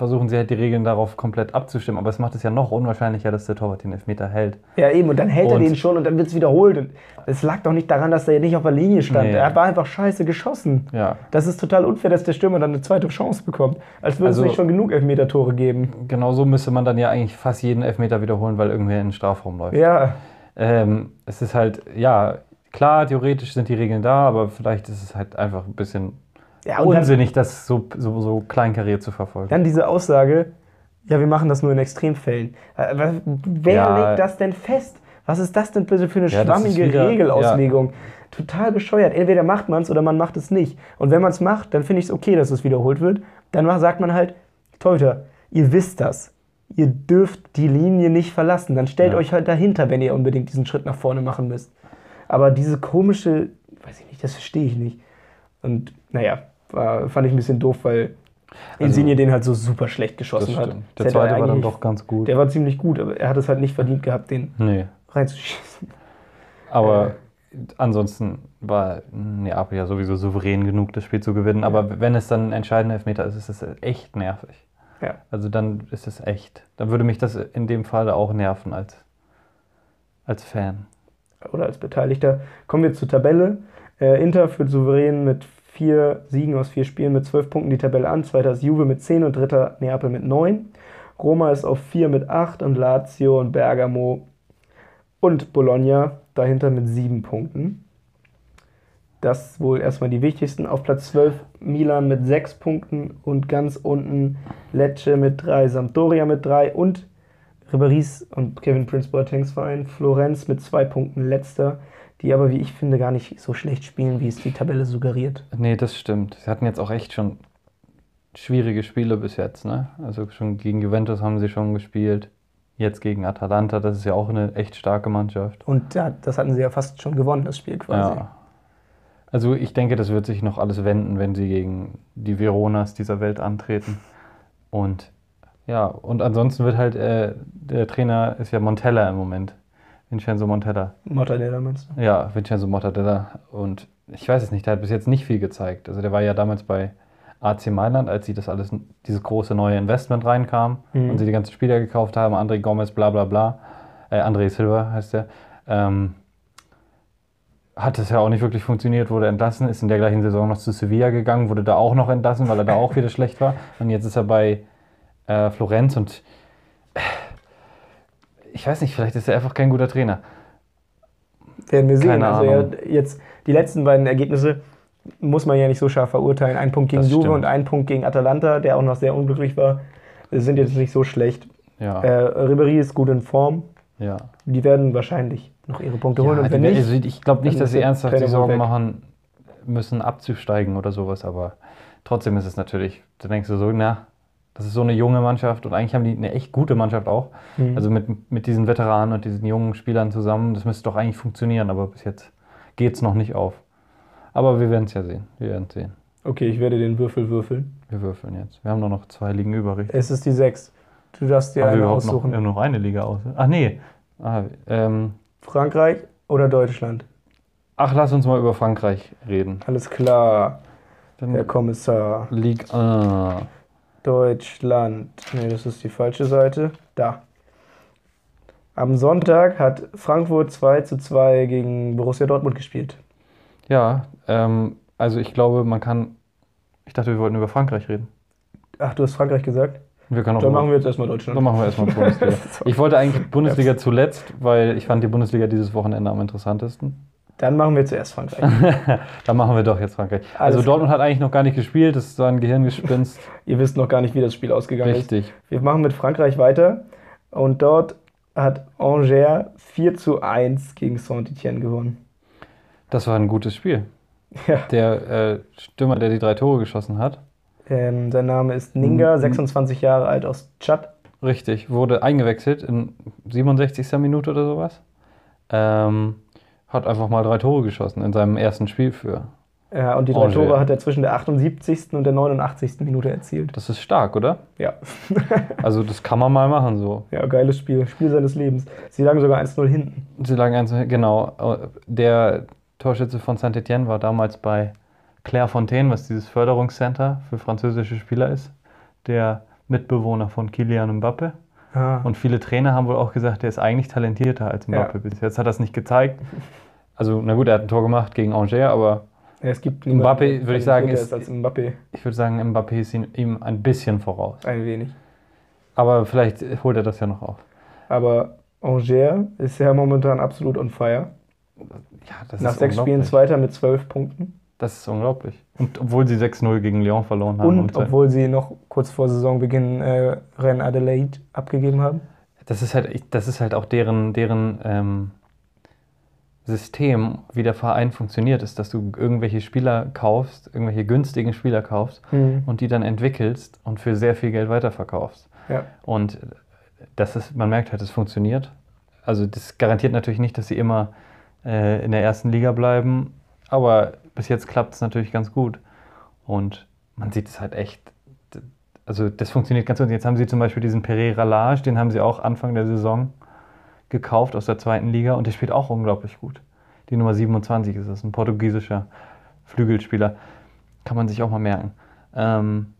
versuchen sie halt die Regeln darauf komplett abzustimmen. Aber es macht es ja noch unwahrscheinlicher, dass der Torwart den Elfmeter hält. Ja, eben, und dann hält er Und- den schon und dann wird es wiederholt. Und es lag doch nicht daran, dass er nicht auf der Linie stand. Nee. Er war einfach scheiße geschossen. Ja. Das ist total unfair, dass der Stürmer dann eine zweite Chance bekommt. Als würde Also- es nicht schon genug Elfmeter-Tore geben. Genau so müsste man dann ja eigentlich fast jeden Elfmeter wiederholen, weil irgendwer in den Strafraum läuft. Ja, Ähm, es ist halt, ja, klar, theoretisch sind die Regeln da, aber vielleicht ist es halt einfach ein bisschen Ja, und dann, unsinnig, das so, so, so kleinkariert zu verfolgen. dann diese Aussage, ja, wir machen das nur in Extremfällen. Äh, Wer Ja. legt das denn fest? Was ist das denn bitte für eine Ja, schwammige wieder- Regelauslegung? Total bescheuert. Entweder macht man es oder man macht es nicht. Und wenn man es macht, dann finde ich es okay, dass es wiederholt wird. Dann sagt man halt, Torhüter, ihr wisst das. Ihr dürft die Linie nicht verlassen. Dann stellt Ja. euch halt dahinter, wenn ihr unbedingt diesen Schritt nach vorne machen müsst. Aber diese komische, weiß ich nicht, das verstehe ich nicht. Und naja, war, fand ich ein bisschen doof, weil Insigne den halt so super schlecht geschossen hat. Der Das zweite war dann doch ganz gut. Der war ziemlich gut, aber er hat es halt nicht verdient gehabt, den nee. reinzuschießen. Aber ansonsten war Neapel ja sowieso souverän genug, das Spiel zu gewinnen. Aber wenn es dann ein entscheidender Elfmeter ist, ist es echt nervig. Ja. Also dann ist es echt. Dann würde mich das in dem Fall auch nerven als, als Fan. Oder als Beteiligter. Kommen wir zur Tabelle. Äh, Inter führt souverän mit vier Siegen aus vier Spielen mit zwölf Punkten die Tabelle an. Zweiter ist Juve mit zehn und dritter Neapel mit neun. Roma ist auf vier mit acht und Lazio und Bergamo und Bologna dahinter mit sieben Punkten. Das wohl erstmal die wichtigsten. Auf Platz 12 Milan mit sechs Punkten und ganz unten Lecce mit drei, Sampdoria mit drei und Ribéry's und Kevin Prince Boatengs Verein Florenz mit zwei Punkten letzter, die aber, wie ich finde, gar nicht so schlecht spielen, wie es die Tabelle suggeriert. Nee, das stimmt. Sie hatten jetzt auch echt schon schwierige Spiele bis jetzt. Ne? Also schon gegen Juventus haben sie schon gespielt. Jetzt gegen Atalanta, das ist ja auch eine echt starke Mannschaft. Und da, das hatten sie ja fast schon gewonnen, das Spiel quasi. Ja. Also ich denke, das wird sich noch alles wenden, wenn sie gegen die Veronas dieser Welt antreten. Und ja, und ansonsten wird halt, äh, der Trainer ist ja Montella im Moment. Vincenzo Montella. Mortadella meinst du? Ja, Vincenzo Mortadella. Und ich weiß es nicht, der hat bis jetzt nicht viel gezeigt. Also der war ja damals bei AC Mailand, als sie das alles, dieses große neue Investment reinkam Mhm. und sie die ganzen Spieler gekauft haben, André Gomez, bla bla bla. Äh, André Silva heißt der. Ähm, hat es ja auch nicht wirklich funktioniert, wurde entlassen, ist in der gleichen Saison noch zu Sevilla gegangen, wurde da auch noch entlassen, weil er da auch wieder schlecht war. Und jetzt ist er bei äh, Florenz und äh, ich weiß nicht, vielleicht ist er einfach kein guter Trainer. Werden wir sehen. Keine also ja, jetzt die letzten beiden Ergebnisse muss man ja nicht so scharf verurteilen. Ein Punkt gegen Das Juve stimmt. und ein Punkt gegen Atalanta, der auch noch sehr unglücklich war, sind jetzt nicht so schlecht. Ja, Äh, Ribéry ist gut in Form. ja. Die werden wahrscheinlich noch ihre Punkte holen. Ja, und wenn nicht, also ich glaube nicht, dass sie ernsthaft die Sorgen weg. machen müssen, abzusteigen oder sowas, aber trotzdem ist es natürlich, da denkst du so, na, das ist so eine junge Mannschaft und eigentlich haben die eine echt gute Mannschaft auch. Mhm. Also mit, mit diesen Veteranen und diesen jungen Spielern zusammen, das müsste doch eigentlich funktionieren, aber bis jetzt geht es noch nicht auf. Aber wir werden es ja sehen. Wir werden sehen. okay, ich werde den Würfel würfeln. Wir würfeln jetzt. Wir haben nur noch zwei Ligen übrig. Es ist die 6. Du darfst dir Haben wir eine noch, aussuchen. wir haben noch eine Liga aus. Ach nee. Ah, ähm, Frankreich oder Deutschland? ach, lass uns mal über Frankreich reden. Alles klar, Dann Herr Kommissar. Ligue 1. Deutschland. Ne, das ist die falsche Seite. Da. Am Sonntag hat Frankfurt 2 zu 2 gegen Borussia Dortmund gespielt. Ja, ähm, also ich glaube, man kann. Ich dachte, wir wollten über Frankreich reden. Ach, du hast Frankreich gesagt? Wir können auch Dann machen wir jetzt erstmal Deutschland. dann machen wir erstmal Bundesliga. Ich wollte eigentlich Bundesliga zuletzt, weil ich fand die Bundesliga dieses Wochenende am interessantesten. Dann machen wir zuerst Frankreich. Dann machen wir doch jetzt Frankreich. Alles also Dortmund hat eigentlich noch gar nicht gespielt, das war ein Gehirngespinst. Ihr wisst noch gar nicht, wie das Spiel ausgegangen ist. Richtig. Wir machen mit Frankreich weiter. Und dort hat Angers 4 zu 1 gegen Saint-Etienne gewonnen. Das war ein gutes Spiel. Ja. Der äh, Stürmer, der die drei Tore geschossen hat, Ähm, sein Name ist Ninga, Mhm. 26 Jahre alt aus Tschad. richtig, wurde eingewechselt in 67. Minute oder sowas. Ähm, hat einfach mal drei Tore geschossen in seinem ersten Spiel für. Ja, und die drei Angers. Tore hat er zwischen der 78. und der 89. Minute erzielt. Das ist stark, oder? Ja. Also das kann man mal machen so. Ja, geiles Spiel. Spiel seines Lebens. Sie lagen sogar 1-0 hinten. Sie lagen eins, genau. Der Torschütze von Saint-Etienne war damals bei Clairefontaine, was dieses Förderungscenter für französische Spieler ist. Der Mitbewohner von Kylian Mbappe. Ah. Und viele Trainer haben wohl auch gesagt, der ist eigentlich talentierter als Mbappe. Ja. Bis jetzt hat er es nicht gezeigt. Also, na gut, er hat ein Tor gemacht gegen Angers, aber Ja, es gibt Mbappé, würde ich sagen, ist- als Mbappé. ich würde sagen, Mbappé ist ihm- ein bisschen voraus. Ein wenig. Aber vielleicht holt er das ja noch auf. Aber Angers ist ja momentan absolut on fire. Ja, das Nach sechs Spielen. Zweiter mit zwölf Punkten. Das ist unglaublich. Und obwohl sie 6-0 gegen Lyon verloren haben. Und obwohl sie noch kurz vor Saisonbeginn äh, Rennes Adelaide abgegeben haben. das ist halt, das ist halt auch deren, deren ähm, System, wie der Verein funktioniert, ist, dass du irgendwelche Spieler kaufst, irgendwelche günstigen Spieler kaufst und die dann entwickelst und für sehr viel Geld weiterverkaufst. Ja. Und das ist, man merkt halt, es funktioniert. Also das garantiert natürlich nicht, dass sie immer äh, in der ersten Liga bleiben, aber bis jetzt klappt es natürlich ganz gut. Und man sieht es halt echt, also das funktioniert ganz gut. Jetzt haben sie zum Beispiel diesen Pereira Lage, den haben sie auch Anfang der Saison gekauft aus der zweiten Liga und der spielt auch unglaublich gut. Die Nummer 27 ist das, ein portugiesischer Flügelspieler. Kann man sich auch mal merken. Ähm,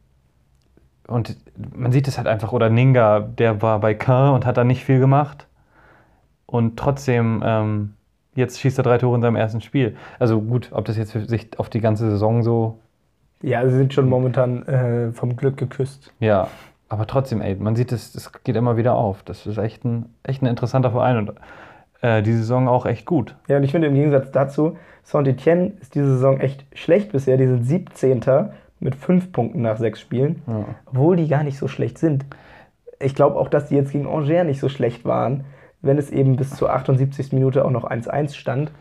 und man sieht es halt einfach, oder Ninga, der war bei Caen und hat da nicht viel gemacht. Und trotzdem, ähm, jetzt schießt er drei Tore in seinem ersten Spiel. Also gut, ob das jetzt sich auf die ganze Saison so, Ja, sie sind schon momentan äh, vom Glück geküsst. ja, aber trotzdem, ey, man sieht es, das geht immer wieder auf. Das ist echt ein, echt ein interessanter Verein und äh, die Saison auch echt gut. Ja, und ich finde im Gegensatz dazu, Saint-Etienne ist diese Saison echt schlecht bisher. Die sind 17. mit 5 Punkten nach sechs Spielen, Ja. obwohl die gar nicht so schlecht sind. Ich glaube auch, dass die jetzt gegen Angers nicht so schlecht waren, wenn es eben bis zur 78. Minute auch noch 1-1 stand.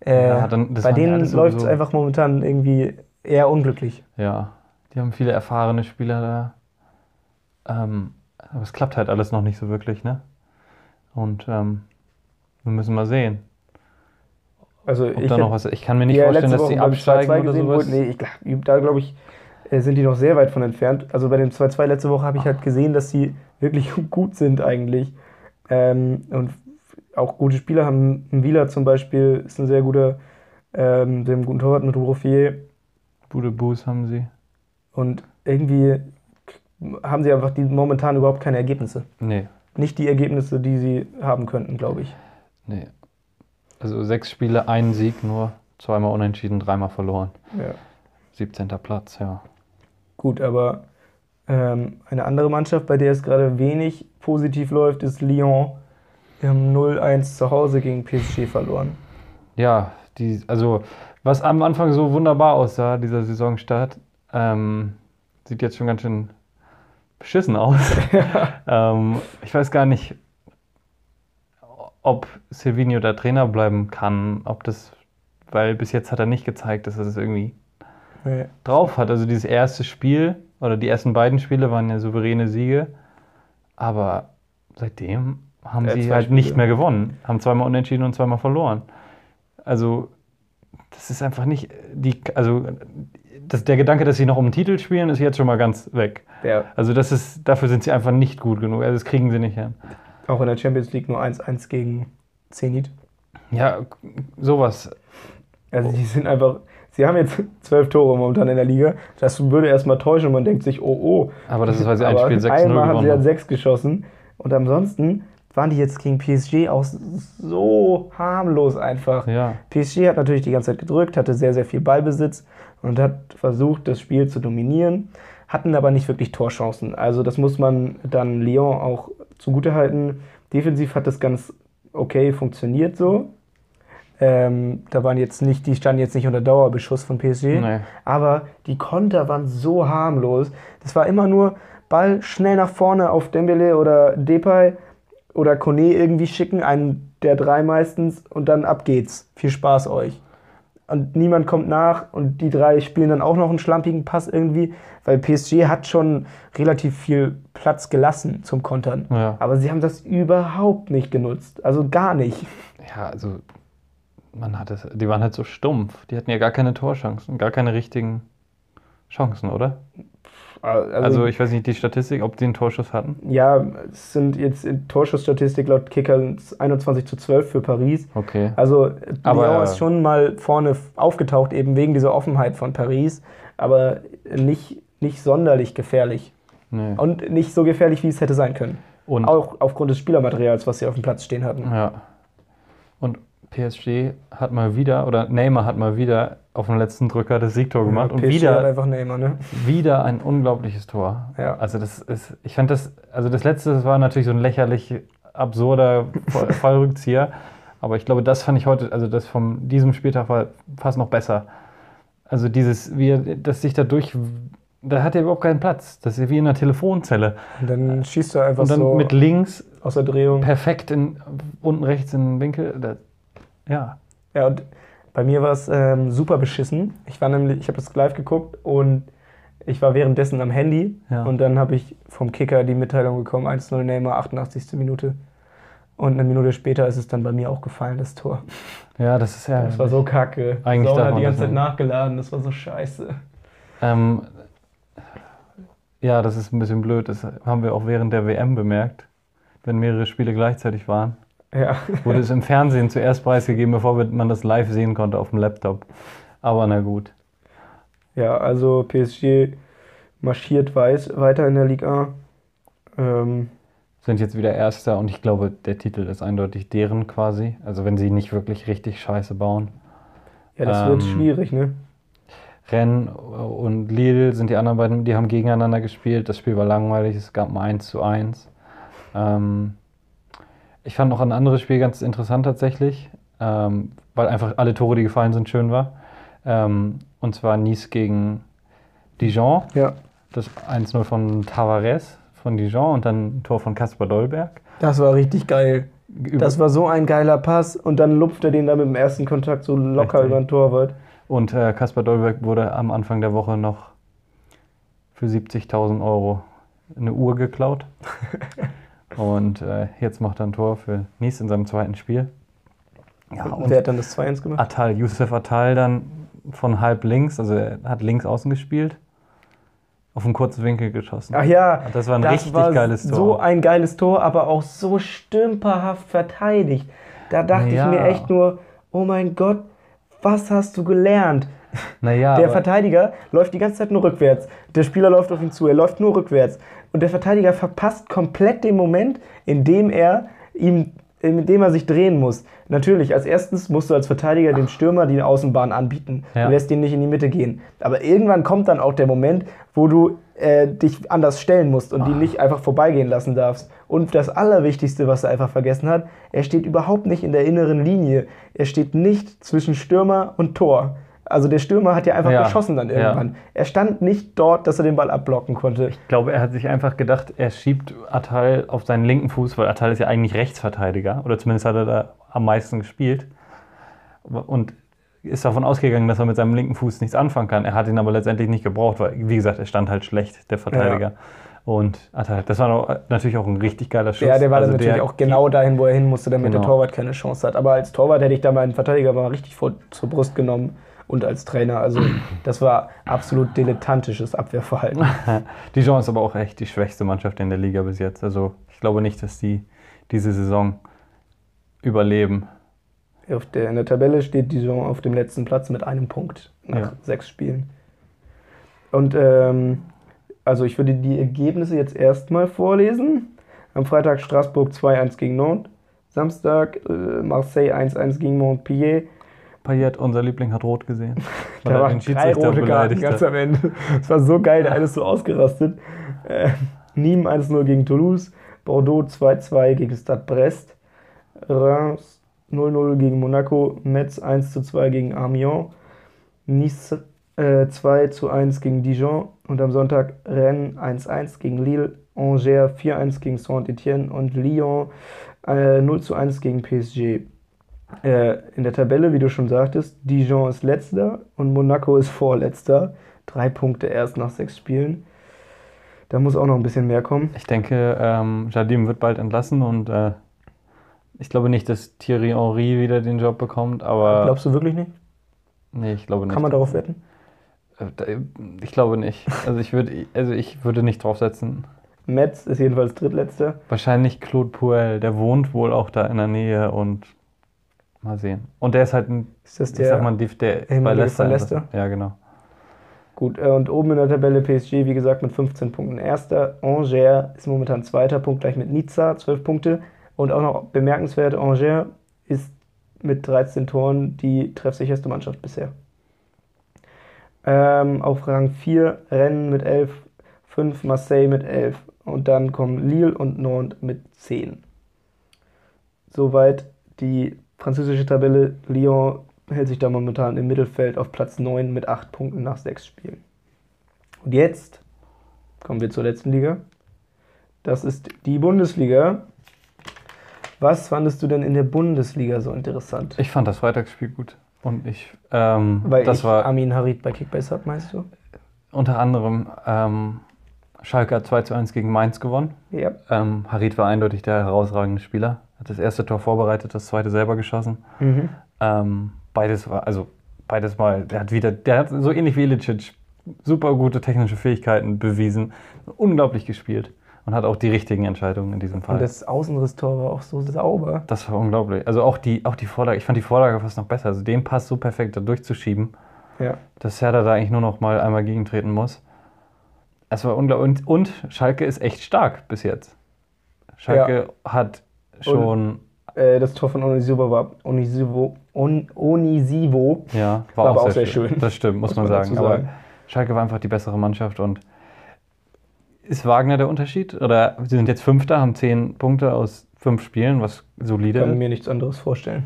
Äh, Ja, dann- bei denen läuft es einfach momentan irgendwie eher unglücklich. Ja, die haben viele erfahrene Spieler da. Ähm, aber es klappt halt alles noch nicht so wirklich, ne? Und ähm, wir müssen mal sehen, Also ob ich da noch was. Ich kann mir nicht vorstellen, dass die absteigen 2-2 oder gesehen sowas. wurde. Nee, ich da glaube ich, äh, sind die noch sehr weit von entfernt. Also bei dem 2-2 letzte Woche habe ich halt gesehen, dass sie wirklich gut sind eigentlich. Ähm, und auch gute Spieler haben. Ein Wieler zum Beispiel ist ein sehr guter, ähm, dem guten Torwart mit Rouffier. Bude Boos haben sie. Und irgendwie haben sie einfach die momentan überhaupt keine Ergebnisse. Nee, Nicht die Ergebnisse, die sie haben könnten, glaube ich. nee. Also sechs Spiele, ein Sieg nur, zweimal unentschieden, dreimal verloren. Ja. 17. Platz, ja. Gut, aber ähm, eine andere Mannschaft, bei der es gerade wenig positiv läuft, ist Lyon. Wir haben 0-1 zu Hause gegen PSG verloren. Ja, die, also was am Anfang so wunderbar aussah, dieser Saisonstart, ähm, sieht jetzt schon ganz schön beschissen aus. ähm, ich weiß gar nicht, ob Silvino der Trainer bleiben kann, ob das, weil bis jetzt hat er nicht gezeigt, dass er das irgendwie Nee. drauf hat. Also dieses erste Spiel oder die ersten beiden Spiele waren ja souveräne Siege, aber seitdem haben Ja, sie halt nicht Spiele. mehr gewonnen, haben zweimal unentschieden und zweimal verloren. Also das ist einfach nicht die, also das, der Gedanke, dass sie noch um den Titel spielen, ist jetzt schon mal ganz weg. Ja, Also das ist, dafür sind sie einfach nicht gut genug. Also das kriegen sie nicht hin. auch in der Champions League nur 1-1 gegen Zenit. Ja, sowas. Also die sind einfach, sie haben jetzt zwölf Tore momentan in der Liga. Das würde erstmal täuschen und man denkt sich, oh oh. Aber das ist, weil sie ein Spiel 6-0 einmal haben sie ja haben. sechs geschossen. Und ansonsten waren die jetzt gegen PSG auch so harmlos einfach. Ja, PSG hat natürlich die ganze Zeit gedrückt, hatte sehr, sehr viel Ballbesitz und hat versucht, das Spiel zu dominieren, hatten aber nicht wirklich Torchancen. Also das muss man dann Lyon auch zugutehalten. Defensiv hat das ganz okay funktioniert so. Ähm, da waren jetzt nicht, die standen jetzt nicht unter Dauerbeschuss von PSG. Nee. Aber die Konter waren so harmlos. Das war immer nur Ball schnell nach vorne auf Dembele oder Depay oder Kone irgendwie schicken, einen der drei meistens, und dann ab geht's. Viel Spaß euch. Und niemand kommt nach und die drei spielen dann auch noch einen schlampigen Pass irgendwie, weil PSG hat schon relativ viel Platz gelassen zum Kontern. Ja. Aber sie haben das überhaupt nicht genutzt. Also gar nicht. Ja, also man hat es, die waren halt so stumpf. Die hatten ja gar keine Torchancen, gar keine richtigen Chancen, oder? Also, ich weiß nicht die Statistik, ob die einen Torschuss hatten. Ja, es sind jetzt in Torschussstatistik laut Kicker 21 zu 12 für Paris. Okay. Also Lyon ist schon mal vorne aufgetaucht, eben wegen dieser Offenheit von Paris, aber nicht, nicht sonderlich gefährlich. Nee. Und nicht so gefährlich, wie es hätte sein können. Und, Auch aufgrund des Spielermaterials, was sie auf dem Platz stehen hatten. ja. Und PSG hat mal wieder, oder Neymar hat mal wieder auf dem letzten Drücker das Siegtor gemacht. und PSG wieder hat einfach Neymar, ne? Wieder ein unglaubliches Tor. Ja. Also das ist, ich fand das, also das letzte das war natürlich so ein lächerlich absurder Fall- Fallrückzieher. Aber ich glaube, das fand ich heute, also das von diesem Spieltag war fast noch besser. Also dieses, wie er, das sich dadurch, da hat er überhaupt keinen Platz. Das ist wie in einer Telefonzelle. Und dann schießt er einfach Und dann so mit links aus der Drehung. perfekt in, unten rechts in den Winkel. Ja, Ja, und bei mir war es ähm, super beschissen. Ich war nämlich, ich habe das live geguckt und ich war währenddessen am Handy Ja. und dann habe ich vom Kicker die Mitteilung bekommen, 1-0 Neymar, 88. Minute. Und eine Minute später ist es dann bei mir auch gefallen, das Tor. ja, das ist ja. Das war so kacke. Eigentlich darf hat die ganze Zeit nachgeladen, das war so scheiße. Ähm, ja, das ist ein bisschen blöd. Das haben wir auch während der WM bemerkt, wenn mehrere Spiele gleichzeitig waren. Ja. Wurde es im Fernsehen zuerst preisgegeben, bevor man das live sehen konnte auf dem Laptop. Aber na gut. Ja, also PSG marschiert weiß weiter in der Liga. Ähm, Sind jetzt wieder Erster und ich glaube, der Titel ist eindeutig deren quasi. Also wenn sie nicht wirklich richtig scheiße bauen. ja, das wird Ähm, schwierig, ne? Rennes und Lille sind die anderen beiden, die haben gegeneinander gespielt. Das Spiel war langweilig, es gab ein 1 zu 1. Ähm, ich fand noch ein anderes Spiel ganz interessant tatsächlich, ähm, weil einfach alle Tore, die gefallen sind, schön war. Ähm, und zwar Nice gegen Dijon. Ja. Das 1-0 von Tavares von Dijon und dann ein Tor von Kaspar Dolberg. Das war richtig geil. Das war so ein geiler Pass und dann lupft er den da mit dem ersten Kontakt so locker Richtig. über den Torwart. Und äh, Kaspar Dolberg wurde am Anfang der Woche noch für 70.000 Euro eine Uhr geklaut. und äh, jetzt macht er ein Tor für Nice in seinem zweiten Spiel. Ja, und Wer hat dann das 2-1 gemacht? Attal, Youssef Attal dann von halb links, also er hat links außen gespielt, auf einen kurzen Winkel geschossen. Ach ja, Das war ein richtig war geiles Tor. So ein geiles Tor, aber auch so stümperhaft verteidigt. Da dachte Ja. ich mir echt nur, oh mein Gott, was hast du gelernt? Naja, Der Verteidiger läuft die ganze Zeit nur rückwärts. Der Spieler läuft auf ihn zu, er läuft nur rückwärts. Und der Verteidiger verpasst komplett den Moment, in dem er ihm in dem er sich drehen muss. Natürlich, als erstes musst du als Verteidiger dem Stürmer die Außenbahn anbieten. Ja. Du lässt ihn nicht in die Mitte gehen. Aber irgendwann kommt dann auch der Moment, wo du äh, dich anders stellen musst und die nicht einfach vorbeigehen lassen darfst. Und das Allerwichtigste, was er einfach vergessen hat, er steht überhaupt nicht in der inneren Linie. Er steht nicht zwischen Stürmer und Tor. Also der Stürmer hat ja einfach Ja. geschossen dann Ja. irgendwann. Er stand nicht dort, dass er den Ball abblocken konnte. Ich glaube, er hat sich einfach gedacht, er schiebt Attal auf seinen linken Fuß, weil Attal ist ja eigentlich Rechtsverteidiger oder zumindest hat er da am meisten gespielt und ist davon ausgegangen, dass er mit seinem linken Fuß nichts anfangen kann. Er hat ihn aber letztendlich nicht gebraucht, weil, wie gesagt, er stand halt schlecht, der Verteidiger. Und Attal, das war natürlich auch ein richtig geiler Schuss. Ja, der war Also natürlich auch genau dahin, wo er hin musste, damit Genau. der Torwart keine Chance hat. Aber als Torwart hätte ich da meinen Verteidiger mal richtig vor, zur Brust genommen und als Trainer. Also das war absolut dilettantisches Abwehrverhalten. Dijon ist aber auch echt die schwächste Mannschaft in der Liga bis jetzt. Also ich glaube nicht, dass die diese Saison überleben. Auf der, in der Tabelle steht Dijon auf dem letzten Platz mit einem Punkt nach Ja. sechs Spielen. Und ähm, also ich würde die Ergebnisse jetzt erstmal vorlesen. Am Freitag Straßburg 2-1 gegen Nantes. Samstag äh, Marseille 1-1 gegen Montpellier. Payet, unser Liebling, hat rot gesehen. Da waren den drei rote Karten ganz am Ende. Es war so geil, der eine ist so ausgerastet. Äh, Nîmes 1-0 gegen Toulouse, Bordeaux 2-2 gegen Stade Brest, Reims 0-0 gegen Monaco, Metz 1-2 gegen Amiens, Nice äh, 2-1 gegen Dijon und am Sonntag Rennes 1-1 gegen Lille, Angers 4-1 gegen Saint-Etienne und Lyon äh, 0-1 gegen PSG. Äh, in der Tabelle, wie du schon sagtest, Dijon ist letzter und Monaco ist vorletzter. Drei Punkte erst nach sechs Spielen. Da muss auch noch ein bisschen mehr kommen. Ich denke, ähm, Jardim wird bald entlassen und äh, ich glaube nicht, dass Thierry Henry wieder den Job bekommt, aber Glaubst du wirklich nicht? nee, ich glaube nicht. Kann man darauf wetten? Äh, Ich glaube nicht. Also ich würde, also ich würde nicht drauf setzen. Metz ist jedenfalls drittletzter. Wahrscheinlich Claude Puel, der wohnt wohl auch da in der Nähe und mal sehen. Und der ist halt ein, Ist das ich der? sag mal, die- der bei Leicester. Leicester? Ja, genau. Gut, äh, und oben in der Tabelle PSG, wie gesagt, mit 15 Punkten erster. Angers ist momentan zweiter, Punkt gleich mit Nizza, 12 Punkte. Und auch noch bemerkenswert, Angers ist mit 13 Toren die treffsicherste Mannschaft bisher. Ähm, auf Rang 4 Rennes mit 11, 5 Marseille mit 11 und dann kommen Lille und Nantes mit 10. soweit. Die französische Tabelle Lyon hält sich da momentan im Mittelfeld auf Platz 9 mit 8 Punkten nach 6 Spielen. Und jetzt kommen wir zur letzten Liga. Das ist die Bundesliga. Was fandest du denn in der Bundesliga so interessant? Ich fand das Freitagsspiel gut. Und ich, ähm, Weil das ich war Armin Harit bei Kickbase habe, meinst du? unter anderem ähm, Schalke hat 2 zu 1 gegen Mainz gewonnen. Ja. Ähm, Harit war eindeutig der herausragende Spieler. Hat das erste Tor vorbereitet, das zweite selber geschossen. Mhm. Ähm, beides war, also beides mal, der hat wieder, der hat so ähnlich wie Ilicic super gute technische Fähigkeiten bewiesen, unglaublich gespielt und hat auch die richtigen Entscheidungen in diesem Fall. Und das Außenrisstor war auch so sauber. Das war unglaublich. Also auch die, auch die Vorlage, ich fand die Vorlage fast noch besser. Also den Pass so perfekt da durchzuschieben, Ja. dass Herder da eigentlich nur noch mal einmal gegentreten muss. Es war unglaublich. Und, und Schalke ist echt stark bis jetzt. Schalke hat schon, Äh, das Tor von Onisivo war Onisivo, On, Onisivo. ja, war aber auch sehr schön. Das stimmt, muss, Muss man, man sagen. dazu Aber sagen. Schalke war einfach die bessere Mannschaft und ist Wagner der Unterschied? Oder sie sind jetzt Fünfter, haben zehn Punkte aus fünf Spielen, was solide Ich kann mir nichts anderes vorstellen.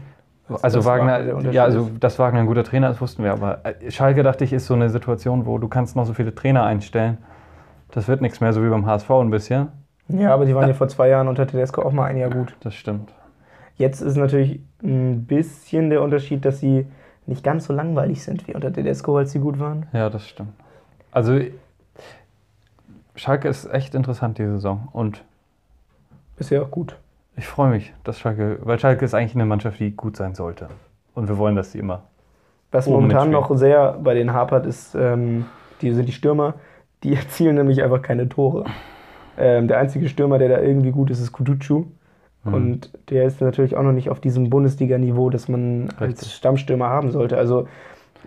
als Also dass Wagner, Unterschied ja, also dass Wagner ein guter Trainer ist, wussten wir. Aber äh, Schalke dachte ich ist so eine Situation, wo du kannst noch so viele Trainer einstellen. Das wird nichts mehr, so wie beim HSV ein bisschen. Ja, aber die waren ja vor zwei Jahren unter Tedesco auch mal ein Jahr gut. Das stimmt. Jetzt ist natürlich ein bisschen der Unterschied, dass sie nicht ganz so langweilig sind wie unter Tedesco, als sie gut waren. Ja, das stimmt. Also Schalke ist echt interessant diese Saison und Bisher auch gut. ich freue mich, dass Schalke, weil Schalke ist eigentlich eine Mannschaft, die gut sein sollte. Und wir wollen, dass sie immer. Was momentan noch sehr bei den hapert, ist, ähm, die sind die Stürmer, die erzielen nämlich einfach keine Tore. Ähm, der einzige Stürmer, der da irgendwie gut ist, ist Kutucu. Mhm. Und der ist natürlich auch noch nicht auf diesem Bundesliga-Niveau, das man als Richtig. Stammstürmer haben sollte. Also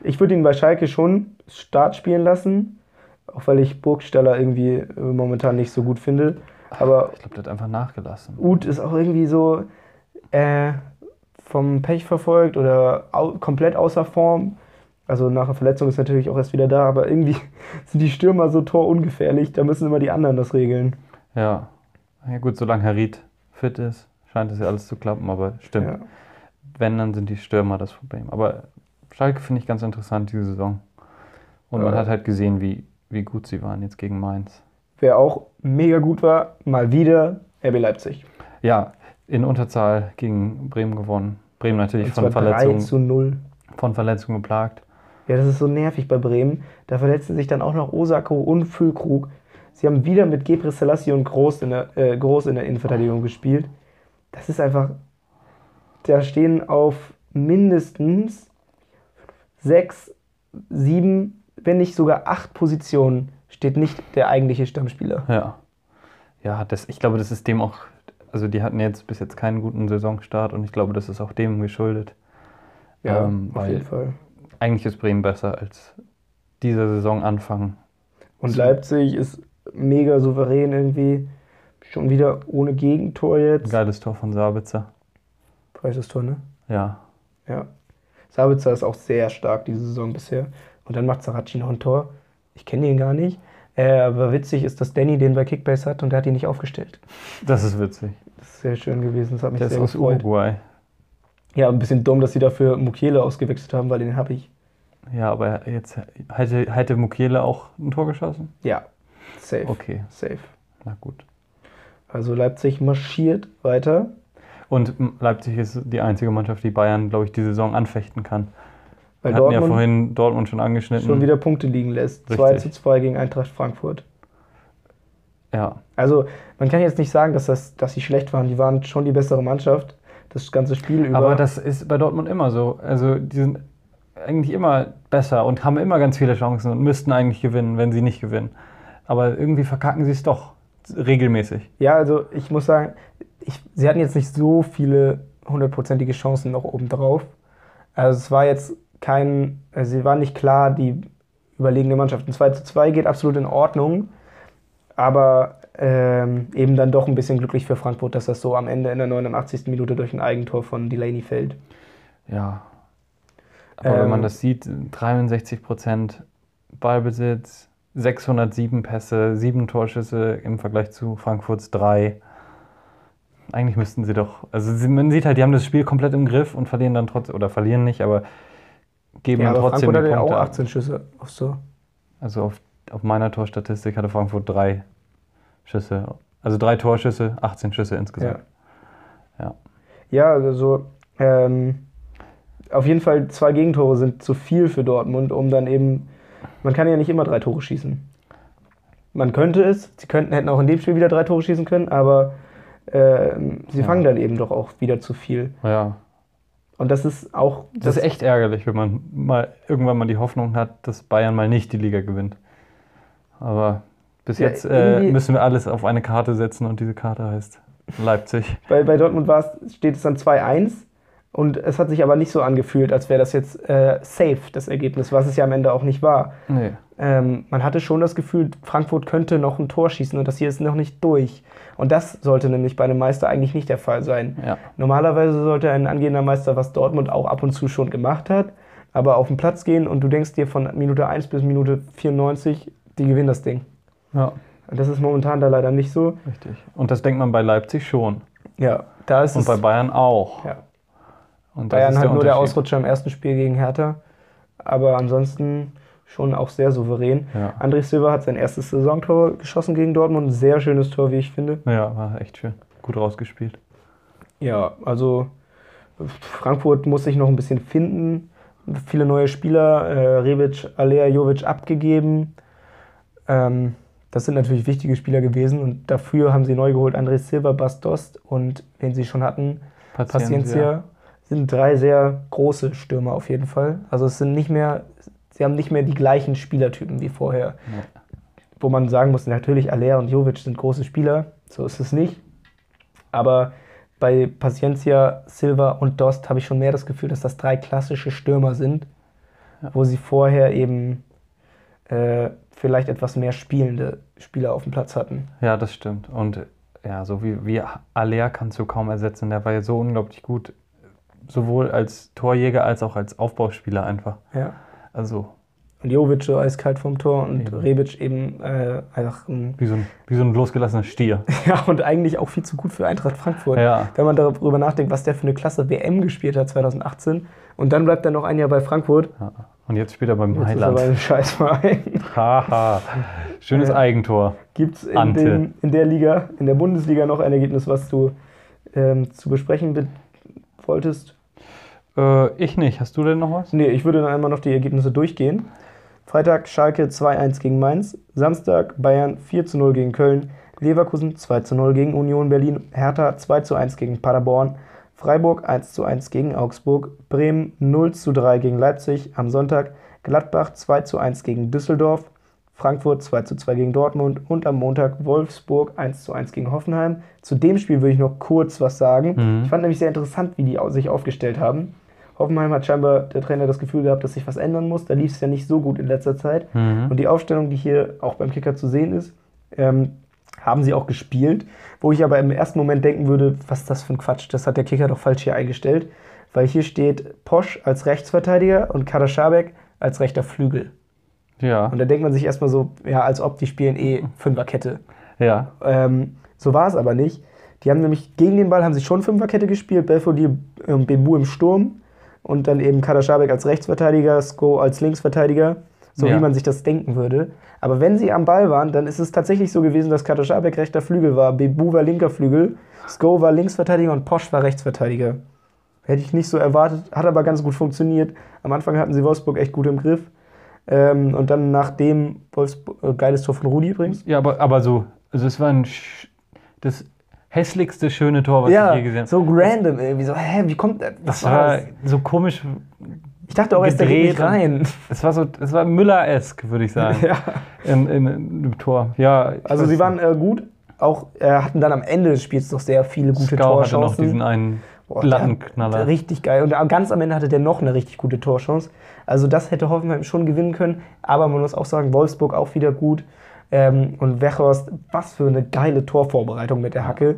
ich würde ihn bei Schalke schon Start spielen lassen, auch weil ich Burgstaller irgendwie äh, momentan nicht so gut finde. Aber Ich glaube, der hat einfach nachgelassen. Uth ist auch irgendwie so äh, vom Pech verfolgt oder au komplett außer Form. Also nach der Verletzung ist natürlich auch erst wieder da, aber irgendwie sind die Stürmer so torungefährlich, da müssen immer die anderen das regeln. Ja. Ja gut, solange Harit fit ist, scheint es ja alles zu klappen, aber stimmt. Ja. Wenn, dann sind die Stürmer das Problem. Aber Schalke finde ich ganz interessant diese Saison. Und man Ja. hat halt gesehen, wie, wie gut sie waren jetzt gegen Mainz. Wer auch mega gut war, mal wieder RB Leipzig. Ja, in Unterzahl gegen Bremen gewonnen. Bremen natürlich von zwar 3 Verletzungen, zu 0. von Verletzungen geplagt. Ja, das ist so nervig bei Bremen. Da verletzen sich dann auch noch Osako und Füllkrug. Sie haben wieder mit Gebre Selassie und Groß in, der, äh, Groß in der Innenverteidigung gespielt. Das ist einfach. Da stehen auf mindestens sechs, sieben, wenn nicht sogar acht Positionen steht nicht der eigentliche Stammspieler. Ja. Ja, das, ich glaube, das ist dem auch, also die hatten jetzt bis jetzt keinen guten Saisonstart und ich glaube, das ist auch dem geschuldet. Ähm, auf jeden Fall. Eigentlich ist Bremen besser als dieser Saisonanfang. Und so- Leipzig ist mega souverän irgendwie. Schon wieder ohne Gegentor jetzt. Geiles Tor von Sabitzer. Falsches Tor, ne? Ja. Ja. Sabitzer ist auch sehr stark diese Saison bisher. Und dann macht Saracchi noch ein Tor. Ich kenne ihn gar nicht. Äh, aber witzig ist, dass Danny den bei Kickbase hat und der hat ihn nicht aufgestellt. Das ist witzig. Das ist sehr schön gewesen. Das hat mich Der ist sehr aus gefreut. Uruguay. Ja, ein bisschen dumm, dass sie dafür Mukiele ausgewechselt haben, weil den habe ich. Ja, aber jetzt hätte, hätte Mukiele auch ein Tor geschossen? Ja, safe. Okay, Safe. na gut. Also Leipzig marschiert weiter. Und Leipzig ist die einzige Mannschaft, die Bayern, glaube ich, die Saison anfechten kann. Weil Wir hatten ja Dortmund vorhin Dortmund schon angeschnitten. schon wieder Punkte liegen lässt. Richtig. 2 zu 2 gegen Eintracht Frankfurt. Ja, Also man kann jetzt nicht sagen, dass, das, dass sie schlecht waren. Die waren schon die bessere Mannschaft. Das ganze Spiel über. aber das ist bei Dortmund immer so. Also die sind eigentlich immer besser und haben immer ganz viele Chancen und müssten eigentlich gewinnen, wenn sie nicht gewinnen. Aber irgendwie verkacken sie es doch regelmäßig. Ja, also ich muss sagen, ich, sie hatten jetzt nicht so viele hundertprozentige Chancen noch obendrauf. Also es war jetzt kein, also sie waren nicht klar die überlegene Mannschaft. Ein 2 zu 2 geht absolut in Ordnung, aber ähm, eben dann doch ein bisschen glücklich für Frankfurt, dass das so am Ende in der 89. Minute durch ein Eigentor von Delaney fällt. Ja. Aber wenn man Ähm, das sieht, 63% Ballbesitz, 607 Pässe, 7 Torschüsse im Vergleich zu Frankfurts 3. eigentlich müssten sie doch. Also man sieht halt, die haben das Spiel komplett im Griff und verlieren dann trotzdem, oder verlieren nicht, aber geben Ja, dann aber trotzdem Frankfurt die hatte ja Punkte. auch ab. 18 Schüsse aufs Tor. Also auf, auf meiner Torstatistik hatte Frankfurt drei Schüsse. Also drei Torschüsse, 18 Schüsse insgesamt. Ja. Ja, also ähm, auf jeden Fall zwei Gegentore sind zu viel für Dortmund, um dann eben. Man kann ja nicht immer drei Tore schießen. Man könnte es, sie könnten, hätten auch in dem Spiel wieder drei Tore schießen können, aber ähm, sie Ja. fangen dann eben doch auch wieder zu viel. ja. Und das ist auch. Das ist echt ärgerlich, wenn man mal irgendwann mal die Hoffnung hat, dass Bayern mal nicht die Liga gewinnt. Aber bis Ja, jetzt äh, müssen wir alles auf eine Karte setzen und diese Karte heißt Leipzig. Bei, bei Dortmund war es, steht es dann 2-1 und es hat sich aber nicht so angefühlt, als wäre das jetzt äh, safe, das Ergebnis, was es ja am Ende auch nicht war. Nee. Ähm, man hatte schon das Gefühl, Frankfurt könnte noch ein Tor schießen und das hier ist noch nicht durch. Und das sollte nämlich bei einem Meister eigentlich nicht der Fall sein. Ja. Normalerweise sollte ein angehender Meister, was Dortmund auch ab und zu schon gemacht hat, aber auf den Platz gehen und du denkst dir von Minute 1 bis Minute 94, die gewinnen das Ding. Ja, das ist momentan da leider nicht so. richtig. Und das denkt man bei Leipzig schon. Ja, da ist Und es. bei Bayern auch. ja. Und Bayern ist hat nur der. Ausrutscher im ersten Spiel gegen Hertha. Aber ansonsten schon auch sehr souverän. Ja. André Silva hat sein erstes Saisontor geschossen gegen Dortmund. Ein sehr schönes Tor, wie ich finde. Ja, war echt schön. Gut rausgespielt. Ja, also Frankfurt muss sich noch ein bisschen finden. Viele neue Spieler, äh, Rebic, Alea, Jovic abgegeben. Ähm, das sind natürlich wichtige Spieler gewesen und dafür haben sie neu geholt André Silva, Bastost und wen sie schon hatten, Paciencia. Sind drei sehr große Stürmer auf jeden Fall. Also es sind nicht mehr, sie haben nicht mehr die gleichen Spielertypen wie vorher. Nee. Wo man sagen muss, natürlich Alea und Jovic sind große Spieler, so ist es nicht. Aber bei Paciencia, Silva und Dost habe ich schon mehr das Gefühl, dass das drei klassische Stürmer sind, Ja. wo sie vorher eben äh, vielleicht etwas mehr spielende Spieler auf dem Platz hatten. Ja, das stimmt. Und ja, so wie, wie Aller kannst du kaum ersetzen. Der war ja so unglaublich gut. Sowohl als Torjäger als auch als Aufbauspieler einfach. Ja. Also Jovic so eiskalt vom Tor und Eben. Rebic eben äh, einfach ein wie so ein, wie so ein losgelassener Stier. Ja, und eigentlich auch viel zu gut für Eintracht Frankfurt. Ja. Wenn man darüber nachdenkt, was der für eine Klasse WM gespielt hat 2018 und dann bleibt er noch ein Jahr bei Frankfurt. Ja. Und jetzt spielt er beim Jetzt ist er bei Mailand. Scheißverein. Haha. Schönes Äh, Eigentor. Gibt es in, den- in der Liga, in der Bundesliga noch ein Ergebnis, was du ähm, zu besprechen be- wolltest? Äh, ich nicht. Hast du denn noch was? Nee, ich würde dann einmal noch die Ergebnisse durchgehen. Freitag Schalke 2-1 gegen Mainz, Samstag Bayern 4-0 gegen Köln, Leverkusen 2-0 gegen Union Berlin, Hertha 2-1 gegen Paderborn, Freiburg 1-1 gegen Augsburg, Bremen 0-3 gegen Leipzig, am Sonntag Gladbach 2-1 gegen Düsseldorf, Frankfurt 2-2 gegen Dortmund und am Montag Wolfsburg 1-1 gegen Hoffenheim. Zu dem Spiel würde ich noch kurz was sagen. Mhm. Ich fand nämlich sehr interessant, wie die sich aufgestellt haben. Hoffenheim hat scheinbar der Trainer das Gefühl gehabt, dass sich was ändern muss. Da lief es ja nicht so gut in letzter Zeit. Mhm. Und die Aufstellung, die hier auch beim Kicker zu sehen ist, ähm, haben sie auch gespielt. Wo ich aber im ersten Moment denken würde, was ist das für ein Quatsch? Das hat der Kicker doch falsch hier eingestellt. Weil hier steht Posch als Rechtsverteidiger und Kader Schabek als rechter Flügel. Ja. Und da denkt man sich erstmal so, ja, als ob die spielen eh Fünferkette. Ja. Ähm, so war es aber nicht. Die haben nämlich gegen den Ball haben sie schon Fünferkette gespielt, Belfodil und Bebu im Sturm und dann eben Kader Schabek als Rechtsverteidiger, Sko als Linksverteidiger, so Ja. wie man sich das denken würde. Aber wenn sie am Ball waren, dann ist es tatsächlich so gewesen, dass Kader Schabek rechter Flügel war, Bebu war linker Flügel, Sko war Linksverteidiger und Posch war Rechtsverteidiger. Hätte ich nicht so erwartet, hat aber ganz gut funktioniert. Am Anfang hatten sie Wolfsburg echt gut im Griff. Ähm, und dann nach dem Wolfsburg, äh, geiles Tor von Rudi übrigens. Ja, aber, aber so. Also es war ein sch- das hässlichste schöne Tor, was ja, ich je gesehen habe. so random irgendwie. So, hä, wie kommt das? Das war das? so komisch. Ich dachte auch geht nicht gedreht rein. Es war so, es war Müller-esk, würde ich sagen. Ja. In, in, in dem Tor. Ja. Also sie waren äh, gut. Auch äh, hatten dann am Ende des Spiels noch sehr viele gute Skau hatte noch Torchancen. diesen einen Boah, der Lattenknaller. Richtig geil. Und ganz am Ende hatte der noch eine richtig gute Torchance. Also das hätte Hoffenheim schon gewinnen können. Aber man muss auch sagen, Wolfsburg auch wieder gut. Ähm, und Wechhorst, was für eine geile Torvorbereitung mit der Hacke.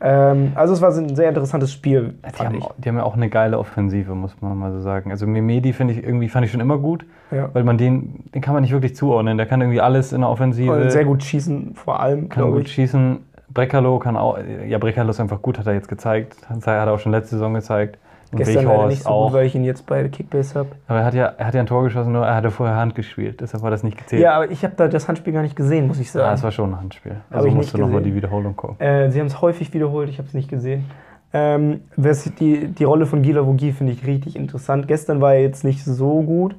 Ähm, also es war ein sehr interessantes Spiel, Die fand haben, ich. die haben ja auch eine geile Offensive, muss man mal so sagen. Also Memedi finde ich irgendwie fand ich schon immer gut, Ja. weil man den, den kann man nicht wirklich zuordnen. Der kann irgendwie alles in der Offensive, Und sehr gut schießen vor allem, kann gut ich. schießen. Breckerlo kann auch, ja, Breckerlo ist einfach gut, hat er jetzt gezeigt. Hat er auch schon letzte Saison gezeigt. Gestern leider Weghorst nicht so gut, weil ich ihn jetzt bei Kickbase habe. Aber er hat, ja, er hat ja ein Tor geschossen, nur er hatte vorher Hand gespielt. Deshalb war das nicht gezählt. Ja, aber ich habe da das Handspiel gar nicht gesehen, muss ich sagen. es war schon ein Handspiel. Also ich musst du nochmal die Wiederholung gucken. Äh, sie haben es häufig wiederholt, ich habe es nicht gesehen. Ähm, die, die Rolle von Gila Vogie finde ich richtig interessant. Gestern war er jetzt nicht so gut,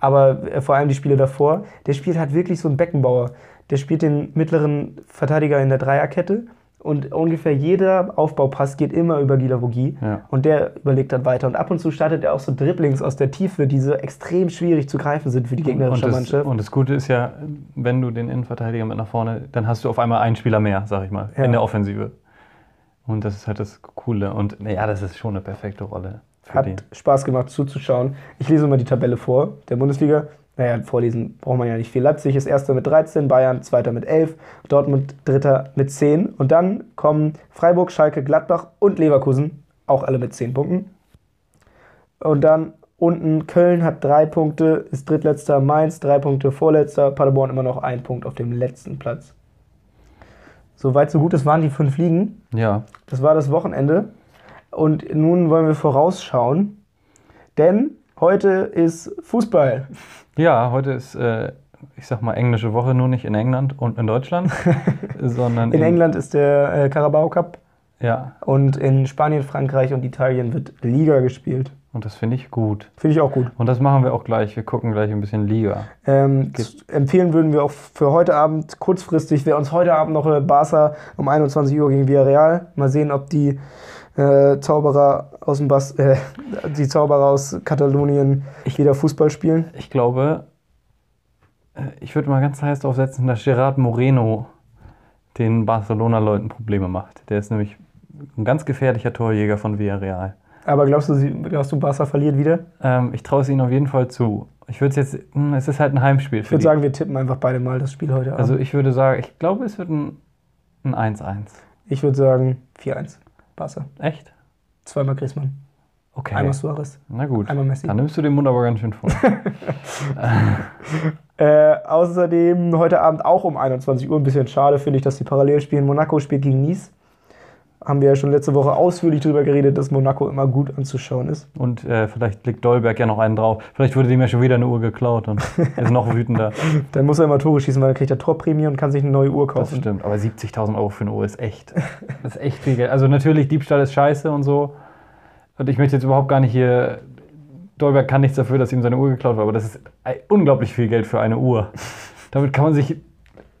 aber äh, vor allem die Spiele davor. Der spielt halt wirklich so einen Beckenbauer. Der spielt den mittleren Verteidiger in der Dreierkette und ungefähr jeder Aufbaupass geht immer über Gila Vogie. Ja. Und der überlegt dann weiter. Und ab und zu startet er auch so Dribblings aus der Tiefe, die so extrem schwierig zu greifen sind für die Und gegnerische das, Mannschaft. und das Gute ist ja, wenn du den Innenverteidiger mit nach vorne, dann hast du auf einmal einen Spieler mehr, sag ich mal, Ja. in der Offensive. Und das ist halt das Coole. Und naja, das ist schon eine perfekte Rolle für Hat den. Spaß gemacht zuzuschauen. Ich lese mal die Tabelle vor der Bundesliga. Naja, vorlesen braucht man ja nicht viel. Leipzig ist Erster mit 13, Bayern Zweiter mit 11, Dortmund Dritter mit 10. Und dann kommen Freiburg, Schalke, Gladbach und Leverkusen, auch alle mit 10 Punkten. Und dann unten Köln hat drei Punkte, ist Drittletzter, Mainz drei Punkte, Vorletzter, Paderborn immer noch ein Punkt auf dem letzten Platz. Soweit so gut, das waren die fünf Ligen. Ja, Das war das Wochenende. Und nun wollen wir vorausschauen, denn heute ist Fußball. Ja heute ist, äh, ich sag mal, englische Woche, nur nicht in England und in Deutschland, sondern In England ist der äh, Carabao Cup Ja, und in Spanien, Frankreich und Italien wird Liga gespielt. und das finde ich gut. Finde ich auch gut. Und das machen wir auch gleich. Wir gucken gleich ein bisschen Liga. Ähm, empfehlen würden wir auch für heute Abend kurzfristig, wer uns heute Abend noch Barca um 21 Uhr gegen Villarreal. Mal sehen, ob die äh, Zauberer aus dem Bas äh, die Zauberer aus Katalonien wieder Fußball spielen. Ich glaube, äh, ich würde mal ganz heiß drauf setzen, dass Gerard Moreno den Barcelona-Leuten Probleme macht. Der ist nämlich ein ganz gefährlicher Torjäger von Villarreal. Aber glaubst du, sie, glaubst du, Barca verliert wieder? Ähm, ich traue es ihnen auf jeden Fall zu. Ich würde es jetzt, hm, es ist halt ein Heimspiel Ich würde sagen, wir tippen einfach beide mal das Spiel heute Abend. also ich würde sagen, ich glaube, es wird ein 1-1. ich würde sagen 4-1. Barca. Echt? Zweimal Griezmann. Okay. Einmal Suarez. Na gut. einmal Messi. Dann nimmst du den Mund aber ganz schön vor. Äh, außerdem heute Abend auch um 21 Uhr. Ein bisschen schade finde ich, dass die parallel spielen. Monaco spielt gegen Nice. Haben wir ja schon letzte Woche ausführlich darüber geredet, dass Monaco immer gut anzuschauen ist. Und äh, vielleicht legt Dolberg ja noch einen drauf. Vielleicht wurde dem ja schon wieder eine Uhr geklaut und er ist noch wütender. Dann muss er immer Tore schießen, weil dann kriegt er Torprämie und kann sich eine neue Uhr Das kaufen. stimmt, aber 70.000 Euro für eine Uhr ist echt. Das ist echt viel Geld. Also natürlich, Diebstahl ist scheiße und so. Und ich möchte jetzt überhaupt gar nicht hier. Dolberg kann nichts dafür, dass ihm seine Uhr geklaut war, aber das ist unglaublich viel Geld für eine Uhr. Damit kann man sich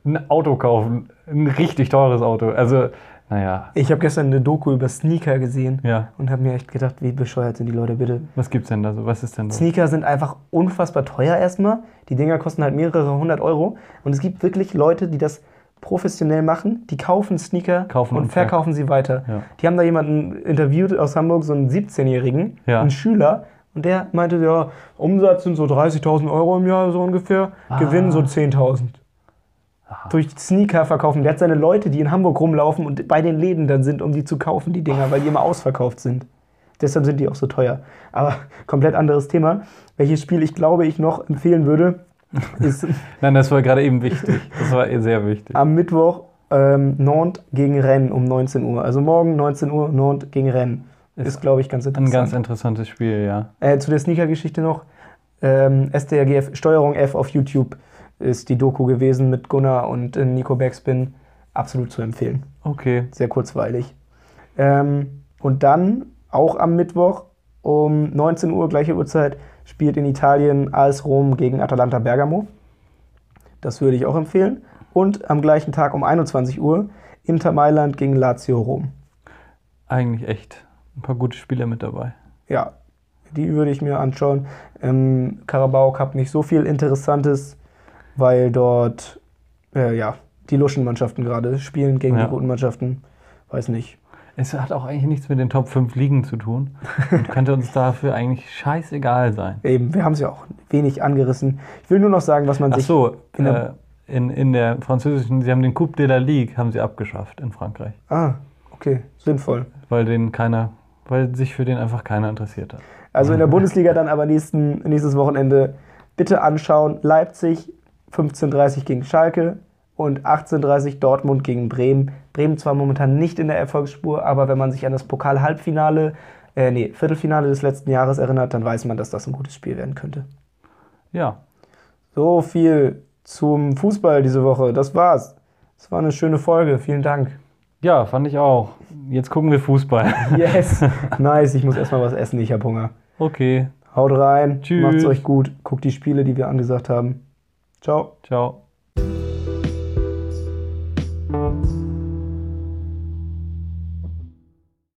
ein Auto kaufen. Ein richtig teures Auto. Also, naja, Ich habe gestern eine Doku über Sneaker gesehen ja. und habe mir echt gedacht, wie bescheuert sind die Leute bitte. Was gibt's denn da so? Was ist denn so? Sneaker sind einfach unfassbar teuer erstmal. Die Dinger kosten halt mehrere hundert Euro. Und es gibt wirklich Leute, die das professionell machen. Die kaufen Sneaker Kaufen und, und verkaufen sie weiter. Ja. Die haben da jemanden interviewt aus Hamburg, so einen 17-Jährigen, Ja. einen Schüler. Und der meinte, ja, Umsatz sind so 30.000 Euro im Jahr so ungefähr, Gewinn so 10.000. Durch Sneaker verkaufen. Der hat seine Leute, die in Hamburg rumlaufen und bei den Läden dann sind, um die zu kaufen, die Dinger, weil die immer ausverkauft sind. Deshalb sind die auch so teuer. Aber komplett anderes Thema. Welches Spiel ich glaube, ich noch empfehlen würde, ist Nein, das war gerade eben wichtig. Das war eh sehr wichtig. am Mittwoch ähm, Nantes gegen Rennes um 19 Uhr. Also morgen 19 Uhr Nantes gegen Rennes. Ist, glaube ich, ganz Ein interessant. ganz interessantes Spiel, ja. Äh, zu der Sneaker-Geschichte noch. Ähm, STRGF, Steuerung F auf YouTube ist die Doku gewesen mit Gunnar und äh, Nico Backspin. Absolut zu empfehlen. Okay. Sehr kurzweilig. Ähm, und dann, auch am Mittwoch um 19 Uhr, gleiche Uhrzeit, spielt in Italien AS Rom gegen Atalanta Bergamo. Das würde ich auch empfehlen. Und am gleichen Tag um 21 Uhr Inter Mailand gegen Lazio Rom. Eigentlich echt ein paar gute Spieler mit dabei. Ja, die würde ich mir anschauen. Im Carabao Cup nicht so viel Interessantes, weil dort äh, ja, die Luschenmannschaften gerade spielen gegen Ja. die guten Mannschaften. Weiß nicht. Es hat auch eigentlich nichts mit den Top 5 Ligen zu tun und könnte uns dafür eigentlich scheißegal sein. Eben, wir haben es ja auch wenig angerissen. Ich will nur noch sagen, was man Ach sich. so, in der- äh, in, in der französischen, sie haben den Coupe de la Ligue haben sie abgeschafft in Frankreich, Ah, okay, sinnvoll. weil den keiner, weil sich für den einfach keiner interessiert hat. Also in der Bundesliga dann aber nächsten, nächstes Wochenende bitte anschauen. Leipzig 15.30 gegen Schalke und 18.30 Dortmund gegen Bremen. Bremen zwar momentan nicht in der Erfolgsspur, aber wenn man sich an das Pokal-Halbfinale, äh, nee, Viertelfinale des letzten Jahres erinnert, dann weiß man, dass das ein gutes Spiel werden könnte. Ja. So viel zum Fußball diese Woche. Das war's. Das war eine schöne Folge. Vielen Dank. Ja, fand ich auch. Jetzt gucken wir Fußball. Yes. nice. Ich muss erstmal was essen. Ich habe Hunger. Okay. Haut rein. Tschüss. Macht's euch gut. Guckt die Spiele, die wir angesagt haben. Ciao. Ciao.